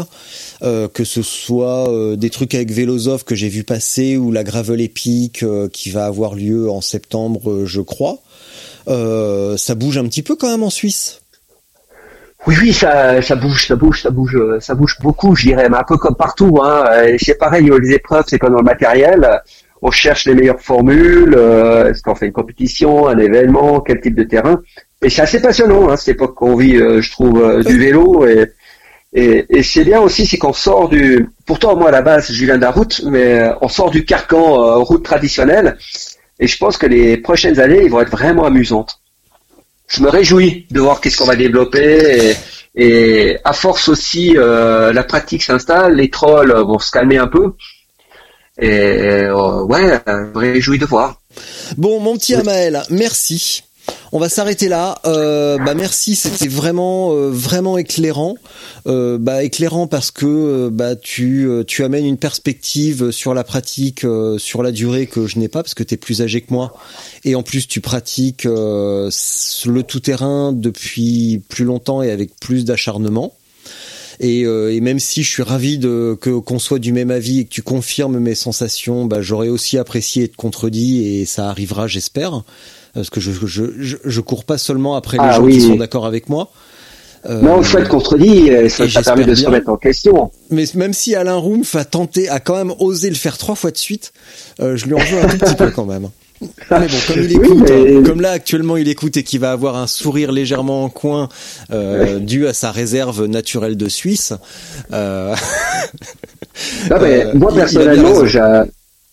euh, que ce soit des trucs avec Vélosov que j'ai vu passer ou la gravel épique qui va avoir lieu en septembre, je crois. ça bouge un petit peu quand même en Suisse. Oui, oui, ça, ça bouge, ça bouge, ça bouge, ça bouge beaucoup, je dirais, mais un peu comme partout. Hein. C'est pareil, les épreuves, c'est comme dans le matériel on cherche les meilleures formules, euh, est-ce qu'on fait une compétition, un événement, quel type de terrain. Et c'est assez passionnant, hein, cette époque qu'on vit, euh, je trouve, euh, du vélo. Et, et, et c'est bien aussi, c'est qu'on sort du... Pourtant, moi, à la base, je viens de la route, mais on sort du carcan route traditionnelle. Et je pense que les prochaines années, ils vont être vraiment amusantes. Je me réjouis de voir qu'est-ce qu'on va développer. Et, et à force aussi, la pratique s'installe, les trolls vont se calmer un peu. Et euh, ouais, je réjouis de voir. Bon, mon petit Amael, merci. On va s'arrêter là. Euh, bah merci, c'était vraiment euh, vraiment éclairant. Euh, bah éclairant parce que euh, bah tu tu amènes une perspective sur la pratique sur la durée que je n'ai pas parce que tu es plus âgé que moi et en plus tu pratiques le tout terrain depuis plus longtemps et avec plus d'acharnement. Et, euh, et, même si je suis ravi de que qu'on soit du même avis et que tu confirmes mes sensations, bah, j'aurais aussi apprécié être contredit et ça arrivera, j'espère, parce que je, je, je, je cours pas seulement après les ah gens qui sont d'accord avec moi. Euh, non, faut être contredit, ça, ça permet de se remettre en question. Mais même si Alain Roumf a tenté, a quand même osé le faire trois fois de suite, euh, je lui en veux un tout petit peu quand même. Mais bon, comme il écoute, hein, comme là actuellement il écoute et qu'il va avoir un sourire légèrement en coin euh, dû à sa réserve naturelle de Suisse. Euh... non, mais euh, moi personnellement,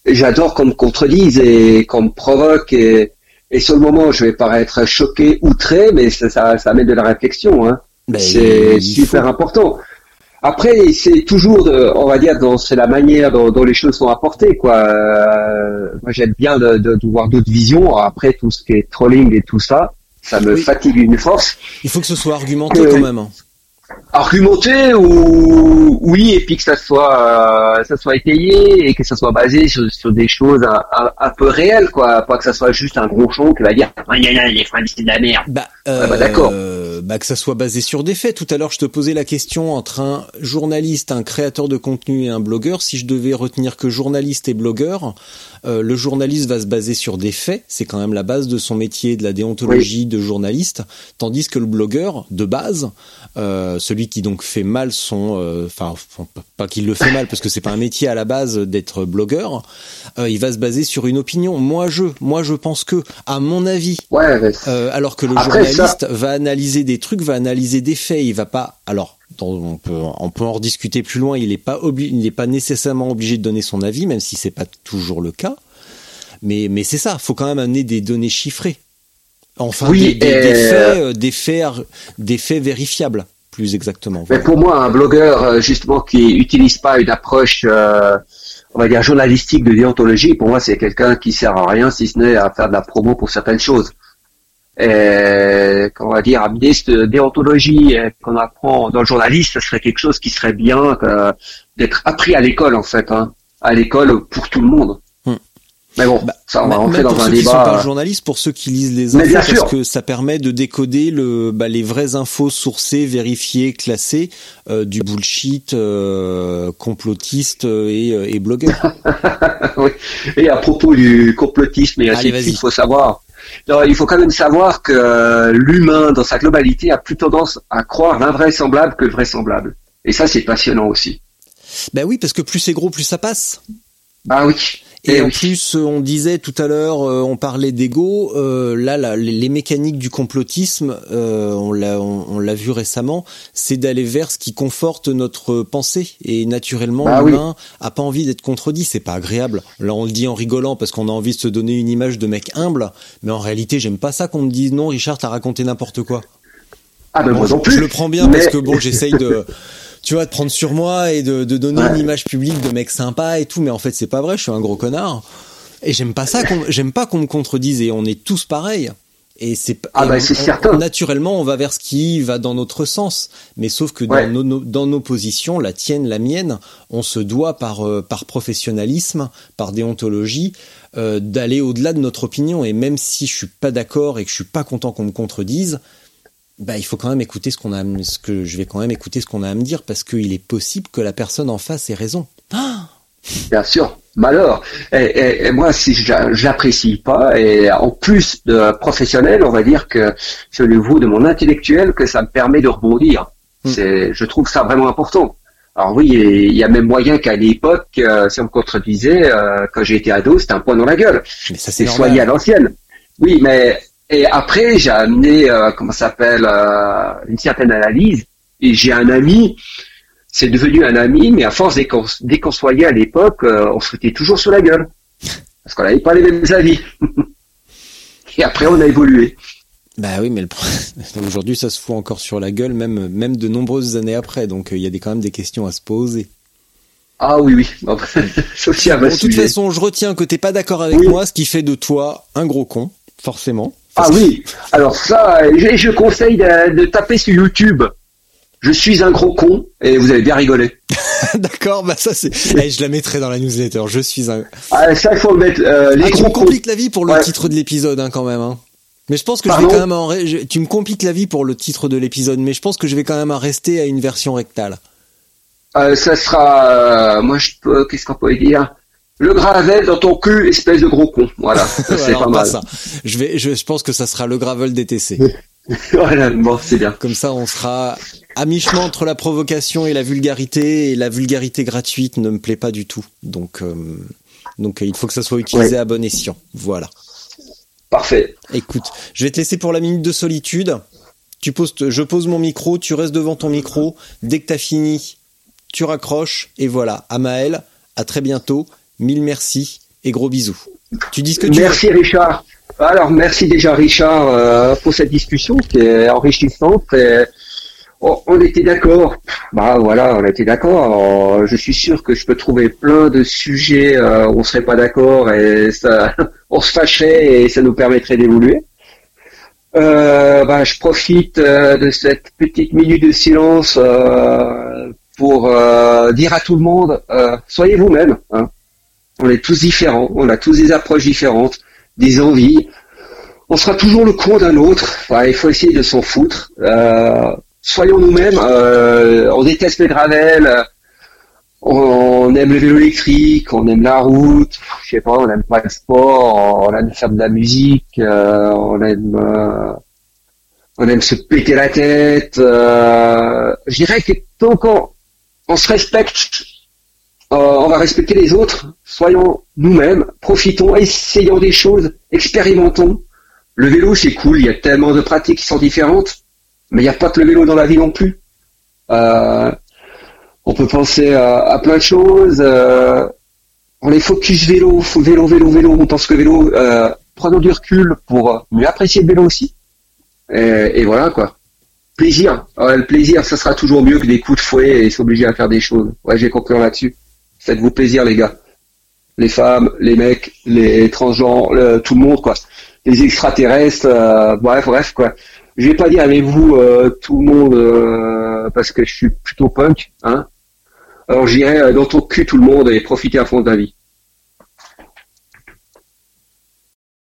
j'adore qu'on me contredise et qu'on me provoque et, et sur le moment je vais paraître choqué, outré, mais ça, ça, ça met de la réflexion. Hein. Ben, c'est super important. Après, c'est toujours, de, on va dire, c'est la manière dont, dont, les choses sont apportées, quoi. Euh, moi, j'aime bien de, de, de voir d'autres visions. Après, tout ce qui est trolling et tout ça, ça me fatigue une force. Il faut que ce soit argumenté quand même. Hein argumenté ou oui et puis que ça soit euh, ça soit étayé et que ça soit basé sur, sur des choses un, un, peu réelles quoi pas que ça soit juste un gros show qui va dire ah, les freins c'est de la merde bah, euh, bah d'accord bah que ça soit basé sur des faits. Tout à l'heure je te posais la question entre un journaliste un créateur de contenu et un blogueur. Si je devais retenir que journaliste et blogueur euh, le journaliste va se baser sur des faits, c'est quand même la base de son métier, de la déontologie de journaliste, tandis que le blogueur, de base, euh, celui qui donc fait mal son, euh, enfin pas qu'il le fait mal parce que c'est pas un métier à la base d'être blogueur, il va se baser sur une opinion. Moi je, moi je pense que, à mon avis, alors que le journaliste va analyser des trucs, va analyser des faits, il va pas, alors on peut, on peut en rediscuter plus loin. Il n'est pas il n'est pas nécessairement obligé de donner son avis, même si c'est pas toujours le cas. Mais, mais c'est ça. Faut quand même amener des données chiffrées. Enfin, des, faits, euh, des faits, des faits vérifiables, plus exactement. Mais pour moi, un blogueur euh, justement qui utilise pas une approche, euh, on va dire journalistique de déontologie, pour moi, c'est quelqu'un qui sert à rien si ce n'est à faire de la promo pour certaines choses euh, on va dire, amener cette déontologie euh, qu'on apprend dans le journaliste, ce serait quelque chose qui serait bien euh, d'être appris à l'école en fait, hein, à l'école pour tout le monde. Hmm. Mais bon, bah, ça on va rentrer dans un débat. Ceux qui sont pas journalistes, pour ceux qui lisent les infos, parce que ça permet de décoder le, bah, les vraies infos sourcées, vérifiées, classées euh, du bullshit euh, complotiste et, et blogueur. oui. Et à propos du complotisme, il faut savoir il faut quand même savoir que euh, l'humain, dans sa globalité, a plus tendance à croire l'invraisemblable que le vraisemblable. Et ça, c'est passionnant aussi. Ben oui, parce que plus c'est gros, plus ça passe. Ah oui. Et, eh en plus, on disait tout à l'heure, euh, on parlait d'ego. Euh, là, les, mécaniques du complotisme, euh, on l'a, on, l'a vu récemment, c'est d'aller vers ce qui conforte notre pensée. Et naturellement, bah l'humain a pas envie d'être contredit. C'est pas agréable. Là, on le dit en rigolant parce qu'on a envie de se donner une image de mec humble. Mais en réalité, j'aime pas ça qu'on me dise non, Richard, t'as raconté n'importe quoi. Ah ben moi non plus. Je le prends bien parce que bon, j'essaye de tu vois, de prendre sur moi et de, de donner une image publique de mec sympa et tout, mais en fait c'est pas vrai, je suis un gros connard. Et j'aime pas ça, j'aime pas qu'on me contredise et on est tous pareils. Et c'est ah bah, c'est certain. Naturellement, on va vers ce qui va dans notre sens, mais sauf que dans, nos, dans nos positions, la tienne, la mienne, on se doit par euh, par professionnalisme, par déontologie, euh, d'aller au-delà de notre opinion. Et même si je suis pas d'accord et que je suis pas content qu'on me contredise, bah il faut quand même écouter ce qu'on a, ce que je vais quand même écouter ce qu'on a à me dire parce qu'il est possible que la personne en face ait raison. Ah Bien sûr, malheur. Et, et, moi, si j'apprécie pas, et en plus de professionnel, on va dire que je le vous de mon intellectuel, que ça me permet de rebondir. Hmm. C'est, je trouve ça vraiment important. Alors oui, il y a même moyen qu'à l'époque, euh, si on me contredisait, euh, quand été ado, c'était un point dans la gueule. Mais ça c'est soyez à l'ancienne. Oui, mais et après j'ai amené, euh, comment s'appelle, euh, une certaine analyse. Et j'ai un ami c'est devenu un ami, mais à force, dès qu'on, dès qu'on se voyait à l'époque, euh, on se foutait toujours sur la gueule. Parce qu'on n'avait pas les mêmes avis. Et après, on a évolué. Bah oui, mais le... aujourd'hui, ça se fout encore sur la gueule, même, même de nombreuses années après. Donc, euh, il y a des, quand même des questions à se poser. Ah oui, oui. aussi de toute façon, je retiens que t'es pas d'accord avec moi, ce qui fait de toi un gros con, forcément. Ah oui. Alors ça, je, je conseille de, de taper sur YouTube je suis un gros con et vous avez bien rigolé. D'accord, bah ça c'est. Eh, je la mettrai dans la newsletter. Je suis un. Ah ça il faut le mettre. Euh, les ah, tu me compliques la vie pour le titre de l'épisode hein, quand même. Hein. Mais je pense que je vais quand même en... tu me compliques la vie pour le titre de l'épisode, mais je pense que je vais quand même en rester à une version rectale. Euh, ça sera, euh, moi je peux, qu'est-ce qu'on peut dire? Le gravel dans ton cul, espèce de gros con. Voilà, c'est pas mal. Ça. Je vais, je, je pense que ça sera le gravel DTC. voilà, bon, c'est bien. Comme ça, on sera à mi-chemin entre la provocation et la vulgarité, et la vulgarité gratuite ne me plaît pas du tout. Donc, euh, donc il faut que ça soit utilisé à bon escient. Voilà. Parfait. Écoute, je vais te laisser pour la minute de solitude. Tu poses, je pose mon micro, tu restes devant ton micro. Dès que t'as fini, tu raccroches et voilà. Amael, à très bientôt. Mille merci et gros bisous. Tu dis ce que tu Merci Richard. Alors merci déjà Richard euh, pour cette discussion qui est enrichissante. On était d'accord. Bah voilà, on était d'accord. Je suis sûr que je peux trouver plein de sujets euh, où on serait pas d'accord et ça, on se fâcherait et ça nous permettrait d'évoluer. Euh, bah, je profite euh, de cette petite minute de silence euh, pour dire à tout le monde soyez vous-même. Hein. On est tous différents, on a tous des approches différentes, des envies. On sera toujours le con d'un autre. il faut essayer de s'en foutre soyons nous-mêmes. Euh, on déteste le gravel. On, aime le vélo électrique, on aime la route, je sais pas, on aime pas le sport, on aime faire de la musique, euh, on aime euh, on aime se péter la tête. je dirais que tant qu'on on se respecte, on va respecter les autres. Soyons nous-mêmes, profitons, essayons des choses, expérimentons. Le vélo c'est cool, il y a tellement de pratiques qui sont différentes mais il n'y a pas que le vélo dans la vie non plus. Euh, on peut penser à, plein de choses. Euh, on est focus vélo, vélo, vélo, vélo. On pense que vélo. Euh, prenons du recul pour mieux apprécier le vélo aussi. Et, voilà quoi. Plaisir. le plaisir, ça sera toujours mieux que des coups de fouet et s'obliger à faire des choses. Ouais, j'ai compris là-dessus. Faites-vous plaisir les gars. Les femmes, les mecs, les transgenres, tout le monde quoi. Les extraterrestres, bref, bref quoi je vais pas dire avec vous euh, tout le monde euh, parce que je suis plutôt punk, hein. Alors j'irai euh, dans ton cul tout le monde et profiter à fond de la vie.